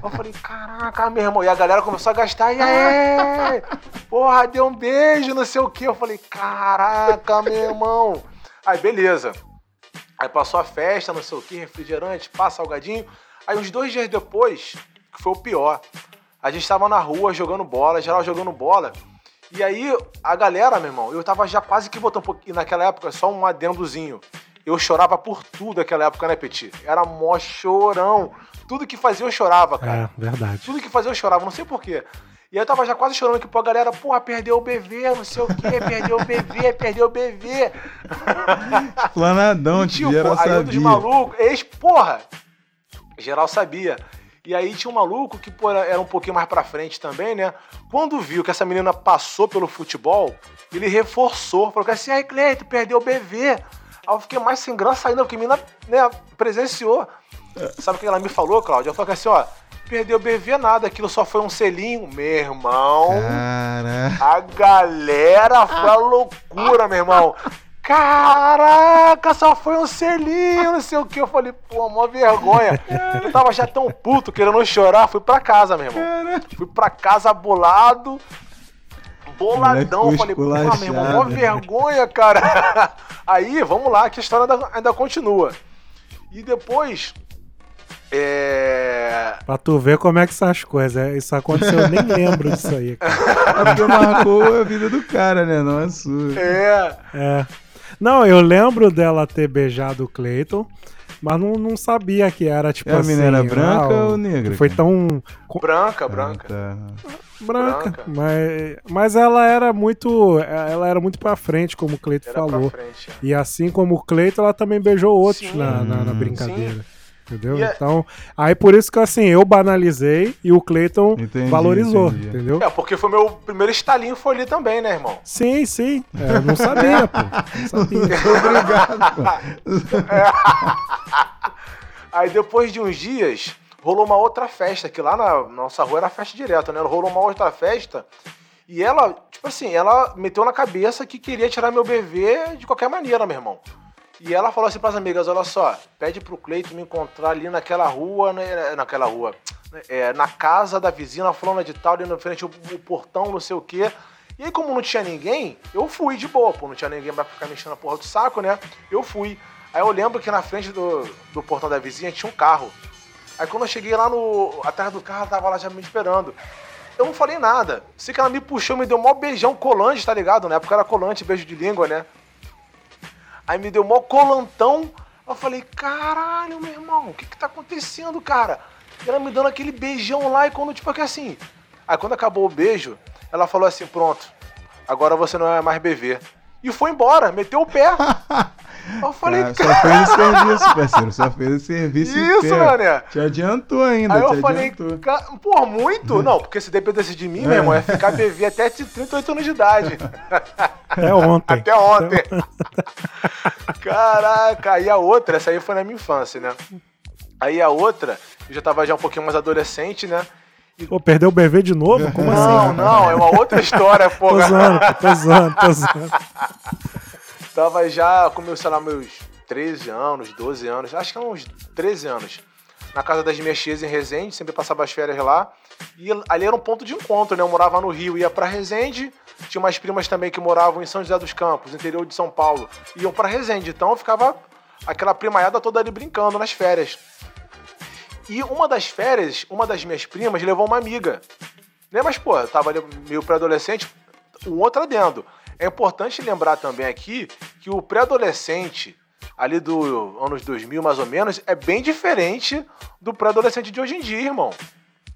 Eu falei, caraca, meu irmão. E a galera começou a gastar. E aí? Porra, deu um beijo, não sei o quê. Eu falei, caraca, meu irmão. Aí, beleza. Aí passou a festa, não sei o quê, refrigerante, pá, salgadinho. Aí uns dois dias depois, que foi o pior, a gente tava na rua jogando bola, geral jogando bola. E aí, a galera, meu irmão, eu tava já quase que botando um pouquinho, naquela época, só um adendozinho. Eu chorava por tudo naquela época, né, Petit? Era mó chorão. Tudo que fazia eu chorava, cara. É, verdade. Tudo que fazia eu chorava, não sei porquê. E aí eu tava já quase chorando que, pô, a galera, porra, perdeu o BV, não sei o quê, perdeu o BV, perdeu o BV. Planadão, tio, aí um dos sabia. malucos, ex, porra, geral sabia. E aí tinha um maluco que, pô, era um pouquinho mais pra frente também, né? Quando viu que essa menina passou pelo futebol, ele reforçou, falou assim, ai, Cleito, perdeu o BV. Aí eu fiquei mais sem graça ainda, porque a menina, né, presenciou. Sabe o que ela me falou, Cláudia? Ela falou assim, ó, perdeu o BV nada, aquilo só foi um selinho. Meu irmão, Cara, a galera foi a loucura, meu irmão. Caraca, só foi um selinho, não sei o que. Eu falei, pô, mó vergonha. Eu [LAUGHS] tava já tão puto, querendo chorar, fui pra casa, meu irmão. Fui pra casa bolado, boladão. Falei, pô, meu irmão, mó né? vergonha, cara. [LAUGHS] Aí, vamos lá, que a história ainda, ainda continua. E depois, é... Pra tu ver como é que são as coisas. é, Isso aconteceu, eu nem [LAUGHS] lembro disso aí. cara. é porque marcou a vida do cara, né? Não a sua. É... É. Não, eu lembro dela ter beijado o Clayton, mas não, não sabia que era tipo E a assim. menina era branca ah, ou negra? Foi tão Branca, Ah, branca. tá. branca, Branca. mas mas ela era muito ela era muito para frente como o Cleiton falou. pra frente. é. E assim como o Cleiton, ela também beijou outros Sim. na, na, na Hum. brincadeira. Entendeu? E é- Então, aí por isso que assim, eu banalizei e o Cleiton Entendi, valorizou, entendi. entendeu? É, porque foi meu primeiro estalinho foi ali também, né, irmão? Sim, sim. É, eu não sabia, pô. Não sabia. [LAUGHS] Obrigado, pô. Aí depois de uns dias, rolou uma outra festa, que lá na nossa rua era festa direto, né? Rolou uma outra festa e ela, tipo assim, ela meteu na cabeça que queria tirar meu bebê de qualquer maneira, meu irmão. E ela falou assim pras amigas, olha só, pede pro Cleito me encontrar ali naquela rua, né, naquela rua, é, na casa da vizinha, fulana de tal, ali na frente o, o portão, não sei o quê. E aí, como não tinha ninguém, eu fui de boa, pô, não tinha ninguém pra ficar mexendo na porra do saco, né? Eu fui. Aí eu lembro que na frente do, do portão da vizinha tinha um carro. Aí quando eu cheguei lá no. atrás do carro, tava lá já me esperando. Eu não falei nada. Sei que ela me puxou, me deu um mó beijão colante, tá ligado? Na época era colante, beijo de língua, né? Aí me deu mó colantão. Eu falei, caralho, meu irmão, o que que tá acontecendo, cara? E ela me dando aquele beijão lá e quando, tipo, que assim. Aí quando acabou o beijo, ela falou assim: pronto, agora você não é mais bebê. E foi embora, meteu o pé. [LAUGHS] Eu falei, Cara, só fez o serviço, parceiro. Só fez o serviço Isso, inteiro. mané. Te adiantou ainda, Aí eu falei, ca- pô, muito? Não, porque se dependesse de mim, meu irmão, ia ficar bebê até de 38 anos de idade. Até ontem. Até ontem. Caraca, aí a outra, essa aí foi na minha infância, né? Aí a outra, eu já tava já um pouquinho mais adolescente, né? Pô, perdeu o bebê de novo? Como Não, assim? não, é uma outra história, pô. Tô zoando, tô zoando, tô zoando. Tava já com sei lá, meus 13 anos, 12 anos, acho que uns 13 anos. Na casa das minhas tias em Resende, sempre passava as férias lá. E ali era um ponto de encontro, né? Eu morava no Rio, ia pra Resende. Tinha umas primas também que moravam em São José dos Campos, interior de São Paulo. Iam pra Resende. Então eu ficava aquela primaiada toda ali brincando nas férias. E uma das férias, uma das minhas primas levou uma amiga. Né? Mas, pô, eu tava ali meio pré-adolescente, um outro adendo. É importante lembrar também aqui que o pré-adolescente, ali do anos 2000 mais ou menos, é bem diferente do pré-adolescente de hoje em dia, irmão.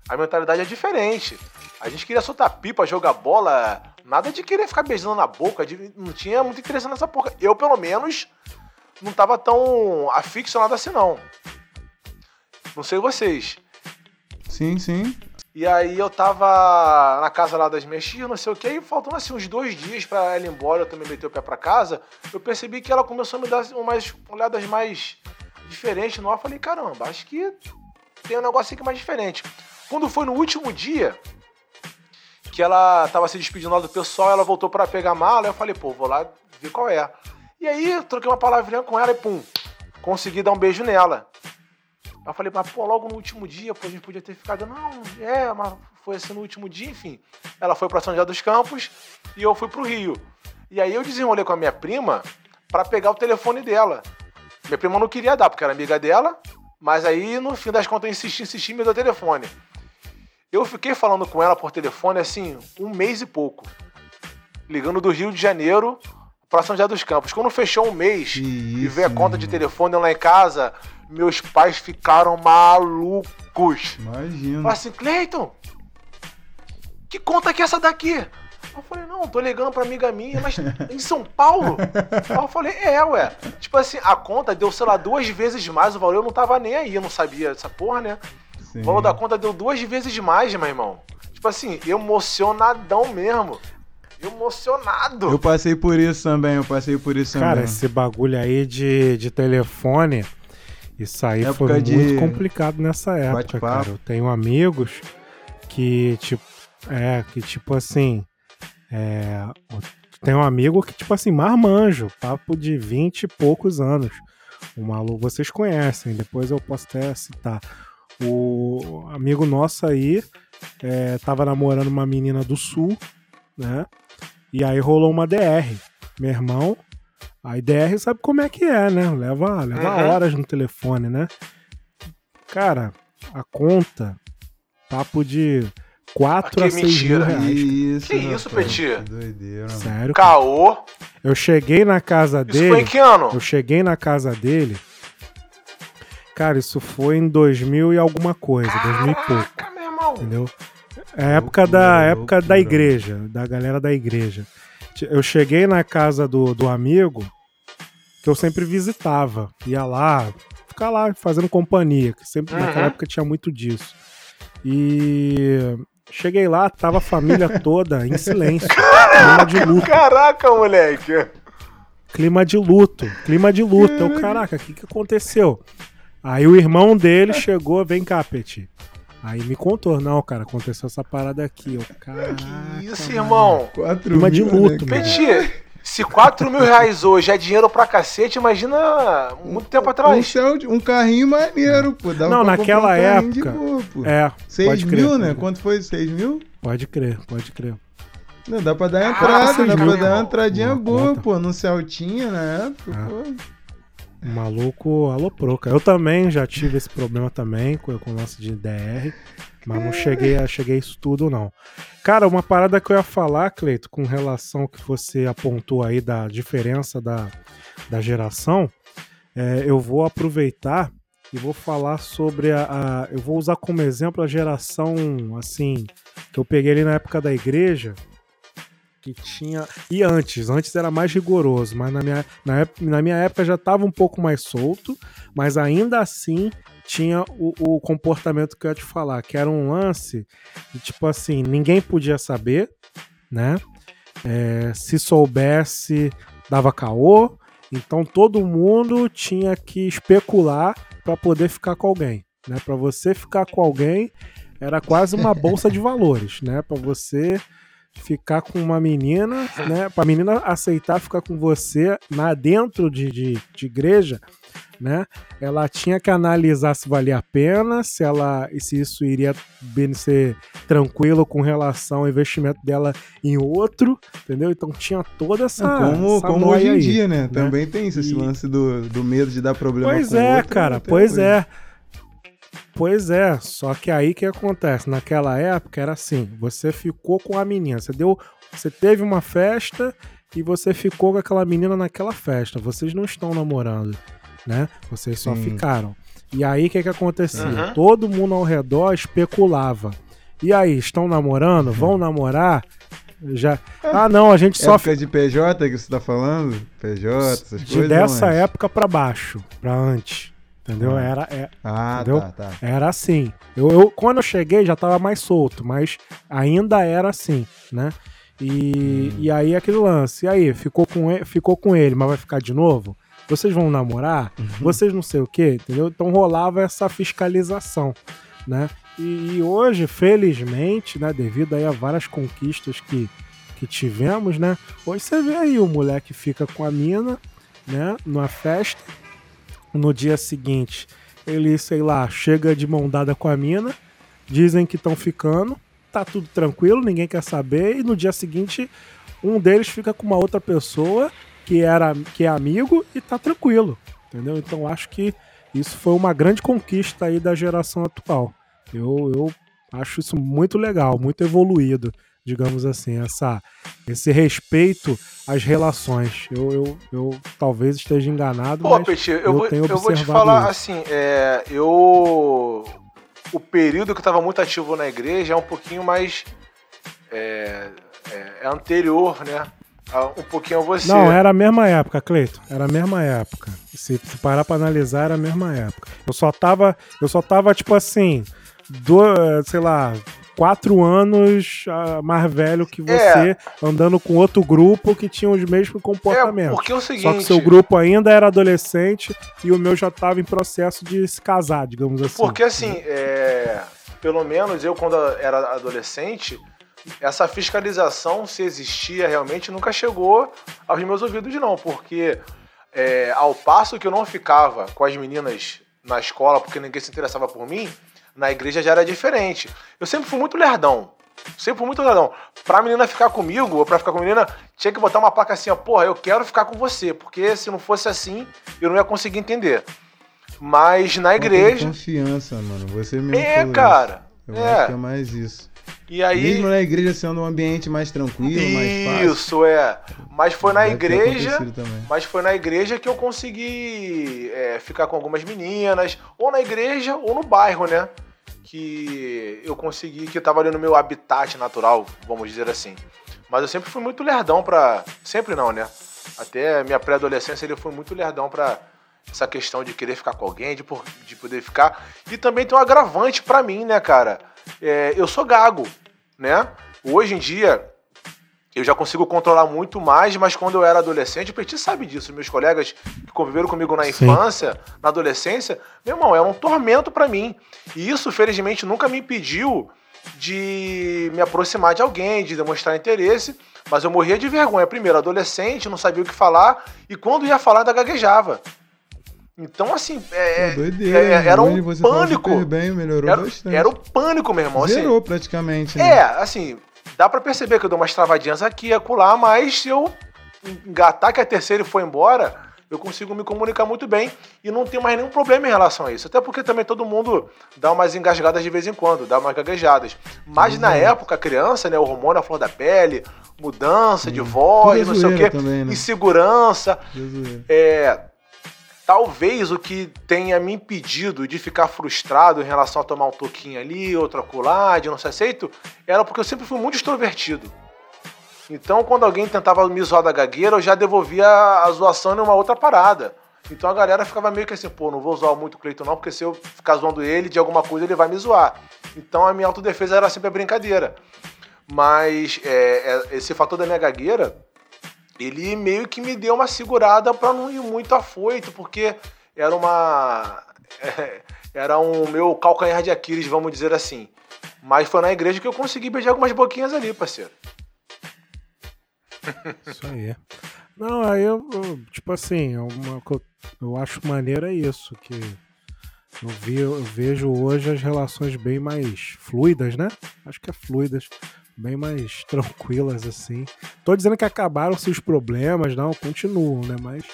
A mentalidade é diferente. A gente queria soltar pipa, jogar bola, nada de querer ficar beijando na boca, de- não tinha muito interesse nessa porra. Eu, pelo menos, não tava tão aficionado assim, não. Não sei vocês. Sim, sim. E aí eu tava na casa lá das minhas tias, não sei o que, e faltando assim uns dois dias pra ela ir embora, eu também meter o pé pra casa, eu percebi que ela começou a me dar umas olhadas mais diferentes no ar. Eu falei, caramba, acho que tem um negócio aqui mais diferente. Quando foi no último dia, que ela tava se despedindo lá do pessoal, ela voltou pra pegar a mala, eu falei, pô, vou lá ver qual é. E aí troquei uma palavrinha com ela e pum, consegui dar um beijo nela. Eu falei, mas pô, logo no último dia, pô, a gente podia ter ficado. Não, é, mas foi assim no último dia, enfim. Ela foi pra São José dos Campos e eu fui pro Rio. E aí eu desenrolei com a minha prima pra pegar o telefone dela. Minha prima não queria dar, porque era amiga dela, mas aí no fim das contas eu insisti, insisti e me deu o telefone. Eu fiquei falando com ela por telefone assim, um mês e pouco. Ligando do Rio de Janeiro pra São José dos Campos. Quando fechou um mês Que e isso, veio a conta de telefone lá em casa, meus pais ficaram malucos. Imagina. Falaram assim, Cleiton, que conta que é essa daqui? Eu falei, não, tô ligando pra amiga minha, mas [LAUGHS] em São Paulo? Aí eu falei, é, ué. Tipo assim, a conta deu, sei lá, duas vezes mais o valor, eu não tava nem aí, eu não sabia dessa porra, né? Sim. O valor da conta deu duas vezes mais, meu irmão. Tipo assim, emocionadão mesmo. Emocionado. Eu passei por isso também, eu passei por isso Cara, também. esse bagulho aí de, de telefone, isso aí Época foi muito complicado nessa época, cara. Eu tenho amigos que, tipo, é, que tipo assim, é, tem um amigo que, tipo assim, marmanjo, papo de 20 e poucos anos. O maluco, vocês conhecem, depois eu posso até citar. O amigo nosso aí é, tava namorando uma menina do sul, né? E aí rolou uma DR. Meu irmão, a DR sabe como é que é, né? Leva, leva Uhum. horas no telefone, né? Cara, a conta, papo de 4 Ah, a que 6 mil mentira. reais. isso, Que isso? Que doideira, mano. Sério. cara. Caô. Eu cheguei na casa Isso foi em dele. que ano? Eu cheguei na casa dele. Cara, isso foi em 2000 e alguma coisa, 2000 e pouco. Caraca, meu irmão. Entendeu? É a época da época da igreja, da galera da igreja. Eu cheguei na casa do, do amigo que eu sempre visitava, ia lá, ficar lá fazendo companhia, que sempre Uhum. naquela época tinha muito disso. E cheguei lá, tava a família [LAUGHS] toda em silêncio, clima de luto, Caraca, moleque. clima de luto, clima de luto. Eu, caraca, o que, que aconteceu? Aí o irmão dele chegou, vem cá, Petit. Aí me contou, não, cara, aconteceu essa parada aqui. Eu, caraca, Que isso, mano. irmão. Quatro Clima de mil, luto, né? Petit, se 4 mil reais hoje é dinheiro pra cacete, imagina muito tempo Um, atrás. céu de- um carrinho maneiro, pô. Dava Não, naquela um época, boa, pô. É, 6 pode crer. mil, né? Quanto foi? 6 mil? Pode crer, pode crer. Não, dá pra dar Caraca, entrada, seis dá pra mil. dar uma entradinha Uma boa, conta. pô, num Celtinha na época, Ah. pô. O maluco aloprou, cara. Eu também já tive esse problema também com, com o lance de DR, mas não cheguei a, cheguei a isso tudo, não. Cara, uma parada que eu ia falar, Cleito, com relação ao que você apontou aí da diferença da, da geração, é, eu vou aproveitar e vou falar sobre a, a- Eu vou usar como exemplo a geração, assim, que eu peguei ali na época da igreja, que tinha. E antes, antes era mais rigoroso, mas na minha, na, época, na minha época já estava um pouco mais solto, mas ainda assim tinha o, o, comportamento que eu ia te falar, que era um lance de tipo assim, ninguém podia saber, né? É, se soubesse, dava caô. Então todo mundo tinha que especular para poder ficar com alguém, né? Para você ficar com alguém era quase uma bolsa de valores, né? Para você ficar com uma menina, né? Para a menina aceitar ficar com você na dentro de, de, de, igreja, né? Ela tinha que analisar se valia a pena, se ela se isso iria ser tranquilo com relação ao investimento dela em outro, entendeu? Então tinha toda essa é, como, essa como hoje em dia, né? né? Também tem isso, esse lance do, do medo de dar problema pois é, outro, cara, pois hoje. é. Pois é, só que aí que acontece? Naquela época era assim: você ficou com a menina, você deu, você teve uma festa e você ficou com aquela menina naquela festa. Vocês não estão namorando, né? Vocês só Sim. ficaram. E aí o que que acontecia? Uhum. Todo mundo ao redor especulava. E aí, estão namorando? Vão uhum. namorar? Já. Ah, não, a gente só. Época de PJ que você tá falando? PJ, essas de coisas. Dessa época para baixo, para antes. Entendeu? Ah. Era, é, ah, entendeu? Tá, tá. Era assim. Eu, eu, quando eu cheguei já tava mais solto, mas ainda era assim, né? E, hum. e aí aquele lance. E aí, ficou com, ele, ficou com ele, mas vai ficar de novo? Vocês vão namorar? Uhum. Vocês não sei o quê, entendeu? Então rolava essa fiscalização, né? E, e, hoje, felizmente, né, devido aí a várias conquistas que, que tivemos, né? Hoje você vê aí o moleque fica com a mina, né, numa festa, no dia seguinte, ele, sei lá, chega de mão dada com a mina, dizem que estão ficando, tá tudo tranquilo, ninguém quer saber, e no dia seguinte, um deles fica com uma outra pessoa que era que é amigo e tá tranquilo, entendeu? Então acho que isso foi uma grande conquista aí da geração atual. Eu, eu acho isso muito legal, muito evoluído digamos assim, essa, esse respeito às relações. Eu, eu, eu talvez esteja enganado, Pô, mas Peti, eu, eu, vou, tenho eu vou te falar isso. assim, é, eu o período que eu estava muito ativo na igreja é um pouquinho mais é, é, é anterior, né? Um pouquinho a você. Não, era a mesma época, Cleito. Era a mesma época. Se, se parar para analisar, era a mesma época. Eu só tava, eu só tava tipo assim, do, sei lá, quatro anos uh, mais velho que você, é. andando com outro grupo que tinha os mesmos comportamentos. É, porque é o seguinte... Só que seu grupo ainda era adolescente e o meu já estava em processo de se casar, digamos assim. Porque assim, é... pelo menos eu quando era adolescente, essa fiscalização, se existia realmente, nunca chegou aos meus ouvidos não, porque é, ao passo que eu não ficava com as meninas na escola porque ninguém se interessava por mim, na igreja já era diferente. Eu sempre fui muito lerdão. Sempre fui muito lerdão. Pra menina ficar comigo, ou pra ficar com a menina, tinha que botar uma placa assim, ó, porra, eu quero ficar com você. Porque se não fosse assim, eu não ia conseguir entender. Mas na igreja. confiança, mano. Você mesmo. É, cara. Isso. Eu é. acho que é mais isso. E aí, Mesmo na igreja sendo um ambiente mais tranquilo, isso, mais fácil. Isso, é. Mas foi na igreja. Mas foi na igreja que eu consegui é, ficar com algumas meninas, ou na igreja, ou no bairro, né? Que eu consegui, que estava ali no meu habitat natural, vamos dizer assim. Mas eu sempre fui muito lerdão para Sempre não, né? Até minha pré-adolescência ele foi muito lerdão para essa questão de querer ficar com alguém, de, por, de poder ficar. E também tem um agravante para mim, né, cara? É, eu sou gago, né? Hoje em dia, eu já consigo controlar muito mais, mas quando eu era adolescente, o Petit sabe disso. Meus colegas que conviveram comigo na infância, Sim. na adolescência, meu irmão, é um tormento para mim. E isso, felizmente, nunca me impediu de me aproximar de alguém, de demonstrar interesse, mas eu morria de vergonha. Primeiro, adolescente, não sabia o que falar, e quando ia falar, ainda gaguejava. Então, assim, é, é doideira, é, era um pânico. Bem, melhorou era, bastante. era um pânico, meu irmão. Assim. Zerou assim, praticamente. Né? É, assim, Dá para perceber que eu dou umas travadinhas aqui e acolá, mas se eu engatar que a terceira foi embora, eu consigo me comunicar muito bem e não tenho mais nenhum problema em relação a isso. Até porque também todo mundo dá umas engasgadas de vez em quando, dá umas gaguejadas. Mas uhum. na época, criança, né, o hormônio à flor da pele, mudança de voz, não sei o quê, também, né? insegurança. É, Talvez o que tenha me impedido de ficar frustrado em relação a tomar um toquinho ali, outro acolá, de não ser aceito, era porque eu sempre fui muito extrovertido. Então, quando alguém tentava me zoar da gagueira, eu já devolvia a zoação em uma outra parada. Então a galera ficava meio que assim, pô, não vou zoar muito o Cleiton não, porque se eu ficar zoando ele de alguma coisa, ele vai me zoar. Então a minha autodefesa era sempre a brincadeira. Mas é, é, esse fator da minha gagueira, ele meio que me deu uma segurada para não ir muito afoito, porque era uma. É, [LAUGHS] era um meu calcanhar de Aquiles, vamos dizer assim. Mas foi na igreja que eu consegui beijar algumas boquinhas ali, parceiro. Isso aí. Não, aí eu, eu tipo assim, uma, eu acho maneiro é isso, que eu, vi, eu vejo hoje as relações bem mais fluidas, né? Acho que é fluidas, bem mais [LAUGHS] tranquilas assim. Tô dizendo que acabaram-se os problemas, não, continuam, né? Mas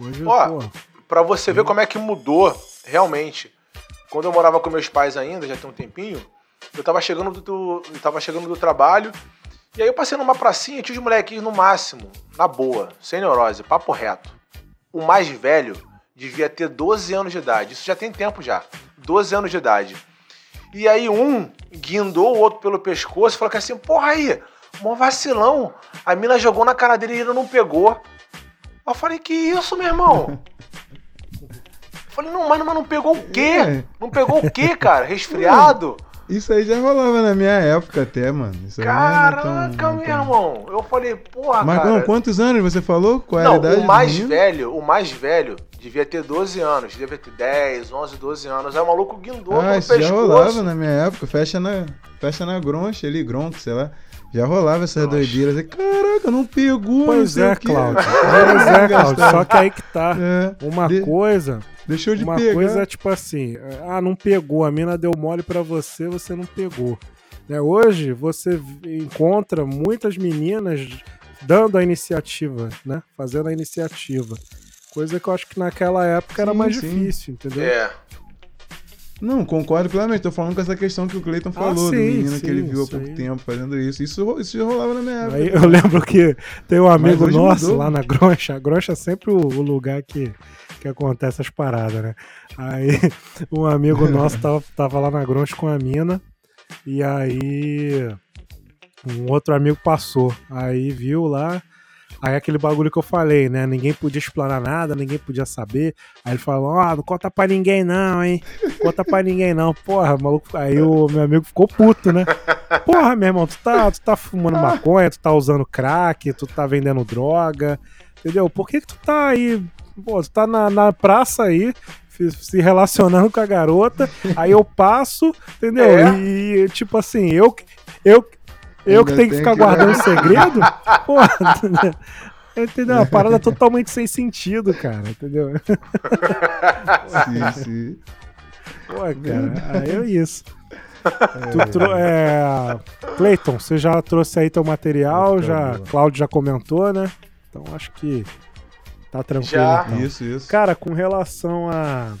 hoje, Ó, pô, pra você ver como é que mudou realmente. Quando eu morava com meus pais ainda, já tem um tempinho, eu tava chegando do, eu tava chegando do trabalho, e aí eu passei numa pracinha, tinha os moleques no máximo, na boa, sem neurose, papo reto. O mais velho devia ter 12 anos de idade. Isso já tem tempo já. 12 anos de idade. E aí um guindou o outro pelo pescoço e falou que assim, porra aí, mó vacilão. A mina jogou na cara dele e ele não pegou. Eu falei, que isso, meu irmão? Eu falei, não, mas não pegou o quê? É. Não pegou o quê, cara? Resfriado? Isso aí já rolava na minha época até, mano. Isso Caraca, tão, meu tão... irmão. Eu falei, porra, Mas, cara. quantos anos você falou? Qual é Não, a idade o mais velho, o mais velho devia ter 12 anos. Devia ter 10, 11, 12 anos. Aí o maluco guindou ah, isso já rolava na minha época. Fecha na, fecha na groncha ali, gronco, sei lá. Já rolava essas Nossa. doideiras. Caraca, não pegou. [LAUGHS] Pois é, Cláudio. Pois é, Cláudio. Só que aí que tá. É. Uma de... coisa Deixou de Uma pegar. coisa é tipo assim, ah, não pegou, a mina deu mole para você, você não pegou. Né? Hoje você encontra muitas meninas dando a iniciativa, né? Fazendo a iniciativa. Coisa que eu acho que naquela época sim, era mais sim. difícil, entendeu? É. Não, concordo plenamente. Tô falando com essa questão que o Cleiton ah, falou, ah, sim, do menino sim, que ele viu há pouco tempo fazendo isso. Isso, isso já rolava na minha época. Aí, eu lembro que tem um amigo nosso mudou. lá na Groncha. A Groncha é sempre o, o, lugar que, que acontece as paradas, né? Aí [LAUGHS] um amigo nosso tava, tava lá na Groncha com a mina. E aí um outro amigo passou. Aí viu lá. Aí aquele bagulho que eu falei, né? Ninguém podia explanar nada, ninguém podia saber. Aí ele falou, ó, oh, não conta pra ninguém não, hein? Conta pra ninguém não. Porra, maluco. Aí o meu amigo ficou puto, né? Porra, meu irmão, tu tá, tu tá fumando maconha, tu tá usando crack, tu tá vendendo droga, entendeu? Por que, que tu tá aí? Pô, tu tá na, na praça aí, se relacionando com a garota, aí eu passo, entendeu? É. E, tipo assim, eu, eu, eu que tenho que ficar que... guardando segredo? [LAUGHS] Porra, entendeu? A parada totalmente sem sentido, cara, entendeu? [LAUGHS] Sim, sim. Pô, cara, aí é isso. É... Tro... É... Cleiton, você já trouxe aí teu material, já Cláudio já comentou, né? Então acho que tá tranquilo. Já. Então. Isso, isso. Cara, com relação à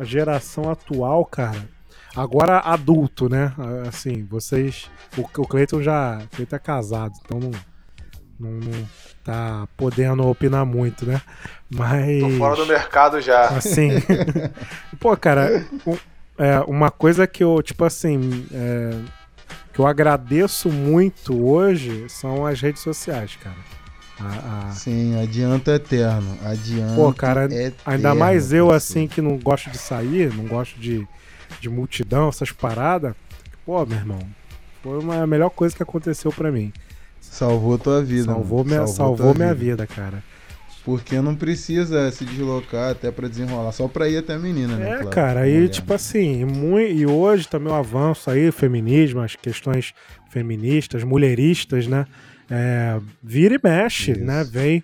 geração atual, cara, Agora adulto, né? Assim, vocês. O, o Cleiton já. O Cleiton é casado, então não, não, não tá podendo opinar muito, né? Mas. Tô fora do mercado já. Assim. [LAUGHS] pô, cara, um, é, uma coisa que eu, tipo assim. É, que eu agradeço muito hoje são as redes sociais, cara. A, a... Sim, adianta eterno. Adianta. Pô, cara, eterno, ainda mais eu, assim, que não gosto de sair, não gosto de de multidão, essas paradas, pô, meu irmão, foi uma, a melhor coisa que aconteceu para mim. Salvou tua vida. Salvou minha, salvou, salvou minha vida. vida. cara. Porque não precisa se deslocar até para desenrolar, só pra ir até a menina, né? É, claro, cara, aí tipo assim, muito, e hoje também o avanço aí, o feminismo, as questões feministas, mulheristas, né? É, vira e mexe, Isso. né? Vem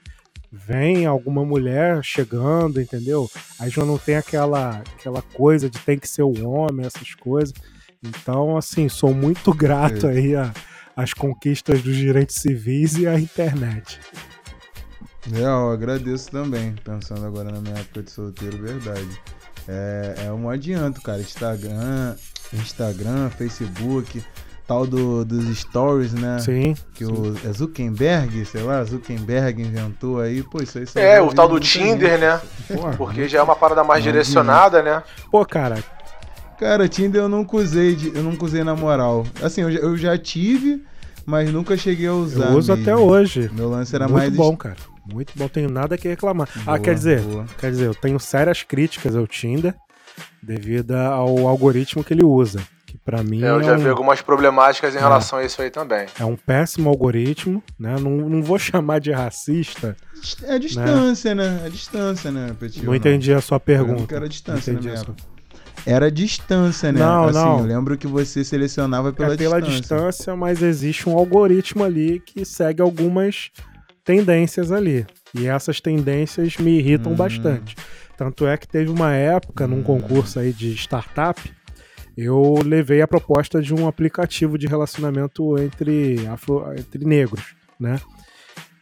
vem alguma mulher chegando, entendeu? Aí já não tem aquela, aquela coisa de tem que ser o homem, essas coisas. Então, assim, sou muito grato é. aí às conquistas dos direitos civis e à internet. É, eu agradeço também, pensando agora na minha época de solteiro, verdade. É, é um adianto, cara. Instagram, Instagram, Facebook, tal do, dos stories, né? Sim. Que sim. o é Zuckerberg, sei lá, Zuckerberg inventou aí, pô, isso aí É, o tal do Tinder, né? Porra, Porque já é uma parada mais direcionada, né? Pô, cara. Cara, Tinder eu nunca usei, de, eu nunca usei na moral. Assim, eu, eu já tive, mas nunca cheguei a usar. Eu uso mesmo. até hoje. Meu lance era Muito mais. bom, cara. Muito bom, tenho nada que reclamar. ah, Boa, quer dizer, boa. quer dizer, eu tenho sérias críticas ao Tinder devido ao algoritmo que ele usa. Que pra mim É, eu já um, vi algumas problemáticas em relação a isso aí também. é um péssimo algoritmo, né? Não, não vou [LAUGHS] chamar de racista. É a distância, né? É a distância, né, Petit? não entendi a sua pergunta. que era distância, Não entendi né, a sua- Era a distância, né? Não, assim, não. eu lembro que você selecionava pela, é pela distância. distância, mas existe um algoritmo ali que segue algumas tendências ali. E essas tendências me irritam Hum. bastante. Tanto é que teve uma época, num concurso aí de startup, eu levei a proposta de um aplicativo de relacionamento entre, afro, entre negros, né?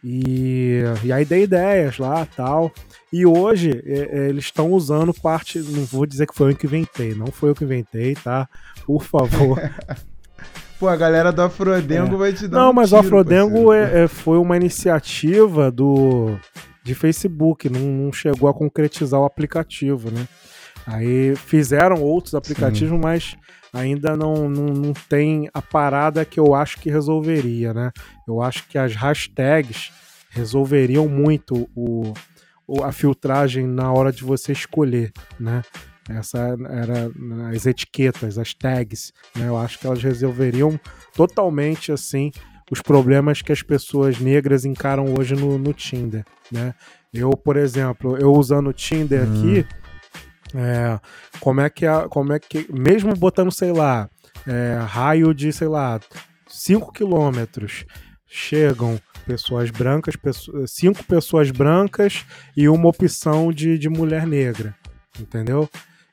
E, e aí dei ideias lá tal. E hoje é, é, eles estão usando parte. Não vou dizer que foi eu que inventei, não foi eu que inventei, tá? Por favor. [LAUGHS] Pô, a galera do Afrodengo vai te dar Não, um mas o Afrodengo é- é- foi uma iniciativa do de Facebook, não, não chegou a concretizar o aplicativo, né? Aí fizeram outros aplicativos, mas ainda não, não, não tem a parada que eu acho que resolveria, né? Eu acho que as hashtags resolveriam muito o, o- a filtragem na hora de você escolher, né? Essa era as etiquetas, as tags, né? Eu acho que elas resolveriam totalmente assim os problemas que as pessoas negras encaram hoje no, no Tinder, né? Eu, por exemplo, eu usando o Tinder Hum. aqui, é, como é que a, como é que mesmo botando, sei lá, é, raio de, sei lá, 5 quilômetros, chegam pessoas brancas, pesso- cinco pessoas brancas e uma opção de, de mulher negra, entendeu?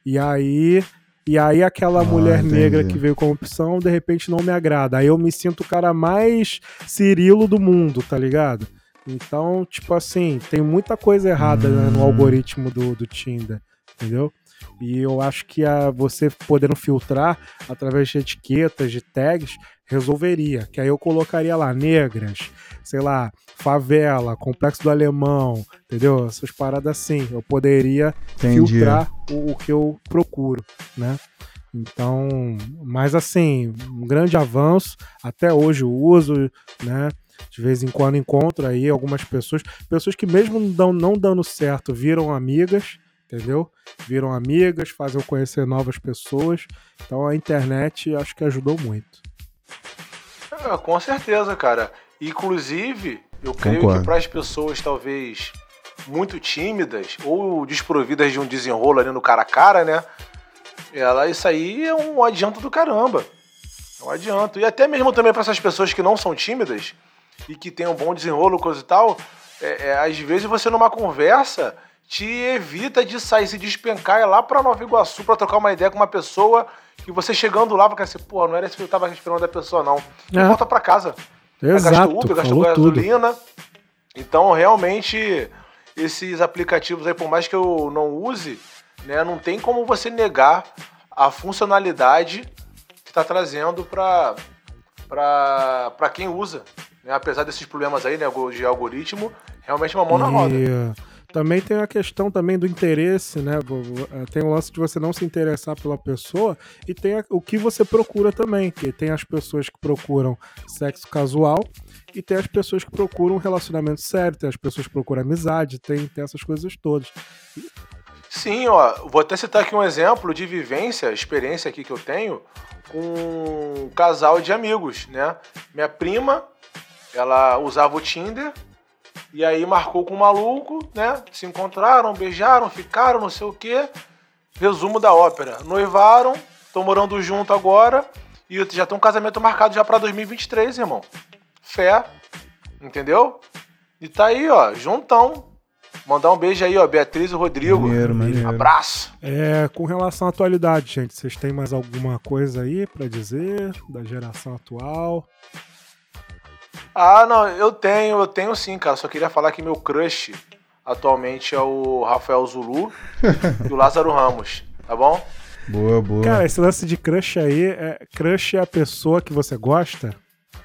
E aí, e aí aquela Ah, mulher entendi. negra que veio como opção, de repente não me agrada. Aí eu me sinto o cara mais Cirilo do mundo, tá ligado? Então, tipo assim, tem muita coisa errada né, no Hum. algoritmo do, do Tinder, entendeu? E eu acho que a, você podendo filtrar através de etiquetas, de tags, resolveria. Que aí eu colocaria lá negras, sei lá, favela, complexo do alemão, entendeu? Essas paradas assim. Eu poderia Entendi. filtrar o, o que eu procuro, né? Então, mas assim, um grande avanço. Até hoje eu uso, né? De vez em quando encontro aí algumas pessoas, pessoas que mesmo não, não dando certo, viram amigas, entendeu? Viram amigas, fazem eu conhecer novas pessoas. Então a internet acho que ajudou muito. É, com certeza, cara. Inclusive, eu creio Concordo. que para as pessoas talvez muito tímidas ou desprovidas de um desenrolo ali no cara a cara, né? Ela, isso aí é um adianto do caramba. É um adianto. E até mesmo também para essas pessoas que não são tímidas e que têm um bom desenrolo, coisa e tal, é, é, às vezes você numa conversa te evita de sair, se despencar, ir lá pra Nova Iguaçu pra trocar uma ideia com uma pessoa que você chegando lá, vai assim, pô, não era isso que eu tava esperando da pessoa, não. E É. volta pra casa. Exato, gastou Uber, tudo. gasolina. Então, realmente, esses aplicativos aí, por mais que eu não use, né, não tem como você negar a funcionalidade que está trazendo para para quem usa. né? Apesar desses problemas aí, né, de algoritmo, realmente é uma mão na roda. E também tem a questão também do interesse, né? Eh, Tem o lance de você não se interessar pela pessoa e tem o que você procura também, que tem as pessoas que procuram sexo casual e tem as pessoas que procuram um relacionamento sério, tem as pessoas que procuram amizade, tem, tem essas coisas todas. Sim, ó, vou até citar aqui um exemplo de vivência, experiência aqui que eu tenho com um casal de amigos, né? Minha prima, ela usava o Tinder e aí marcou com um maluco, né? Se encontraram, beijaram, ficaram, não sei o quê. Resumo da ópera. Noivaram, estão morando junto agora e já tem um casamento marcado já pra 2023, irmão. Fé, entendeu? E tá aí, ó, juntão. Mandar um beijo aí, ó, Beatriz e Rodrigo. Maneiro, maneiro. Abraço. É, com relação à atualidade, gente, vocês têm mais alguma coisa aí pra dizer da geração atual? Ah, não, eu tenho, eu tenho sim, cara. Só queria falar que meu crush atualmente é o Rafael Zulu [LAUGHS] e o Lázaro Ramos, tá bom? Boa, boa. Cara, esse lance de crush aí, é, crush é a pessoa que você gosta?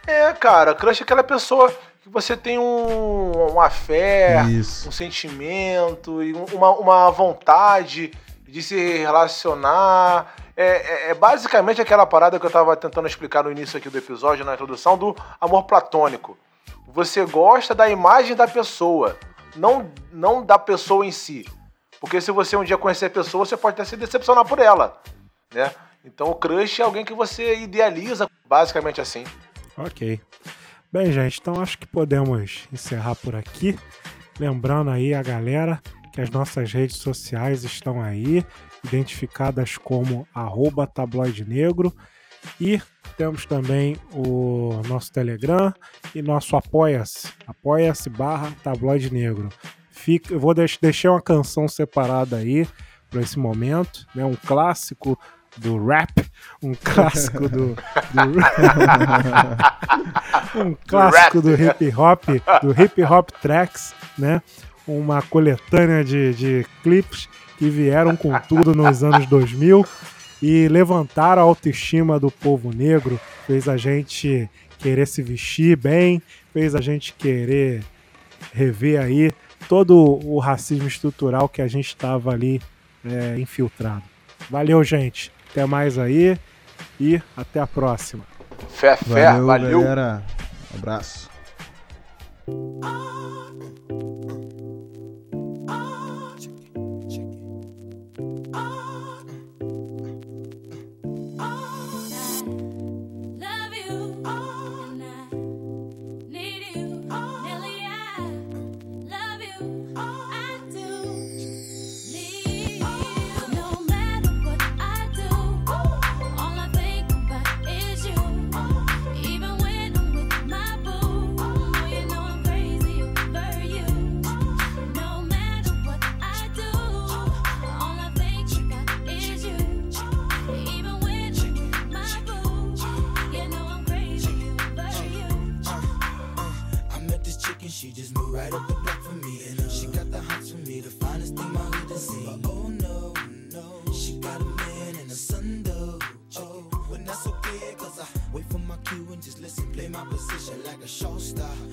É, cara, crush é aquela pessoa que você tem um, uma fé, Isso. um sentimento e um- uma, uma vontade de se relacionar. É, é, é, basicamente aquela parada que eu tava tentando explicar no início aqui do episódio, na introdução, do amor platônico. Você gosta da imagem da pessoa, não, não da pessoa em si. Porque se você um dia conhecer a pessoa, você pode até se decepcionar por ela, né? Então o crush é alguém que você idealiza, basicamente assim. Ok. Bem, gente, então acho que podemos encerrar por aqui. Lembrando aí a galera que as nossas redes sociais estão aí, identificadas como arroba tabloide negro. E temos também o nosso Telegram e nosso Apoia-se, apoia-se barra tabloide negro. Fica, eu vou deixar uma canção separada aí para esse momento, né? um clássico do rap, um clássico do, do [LAUGHS] um clássico do hip hop, do hip hop tracks, né? Uma coletânea de, de clipes que vieram com tudo nos anos 2000 e levantaram a autoestima do povo negro, fez a gente querer se vestir bem, fez a gente querer rever aí todo o racismo estrutural que a gente estava ali é, infiltrado. Valeu, gente. Até mais aí e até a próxima. Fé, fé, valeu. valeu. Galera. abraço. Like a show star.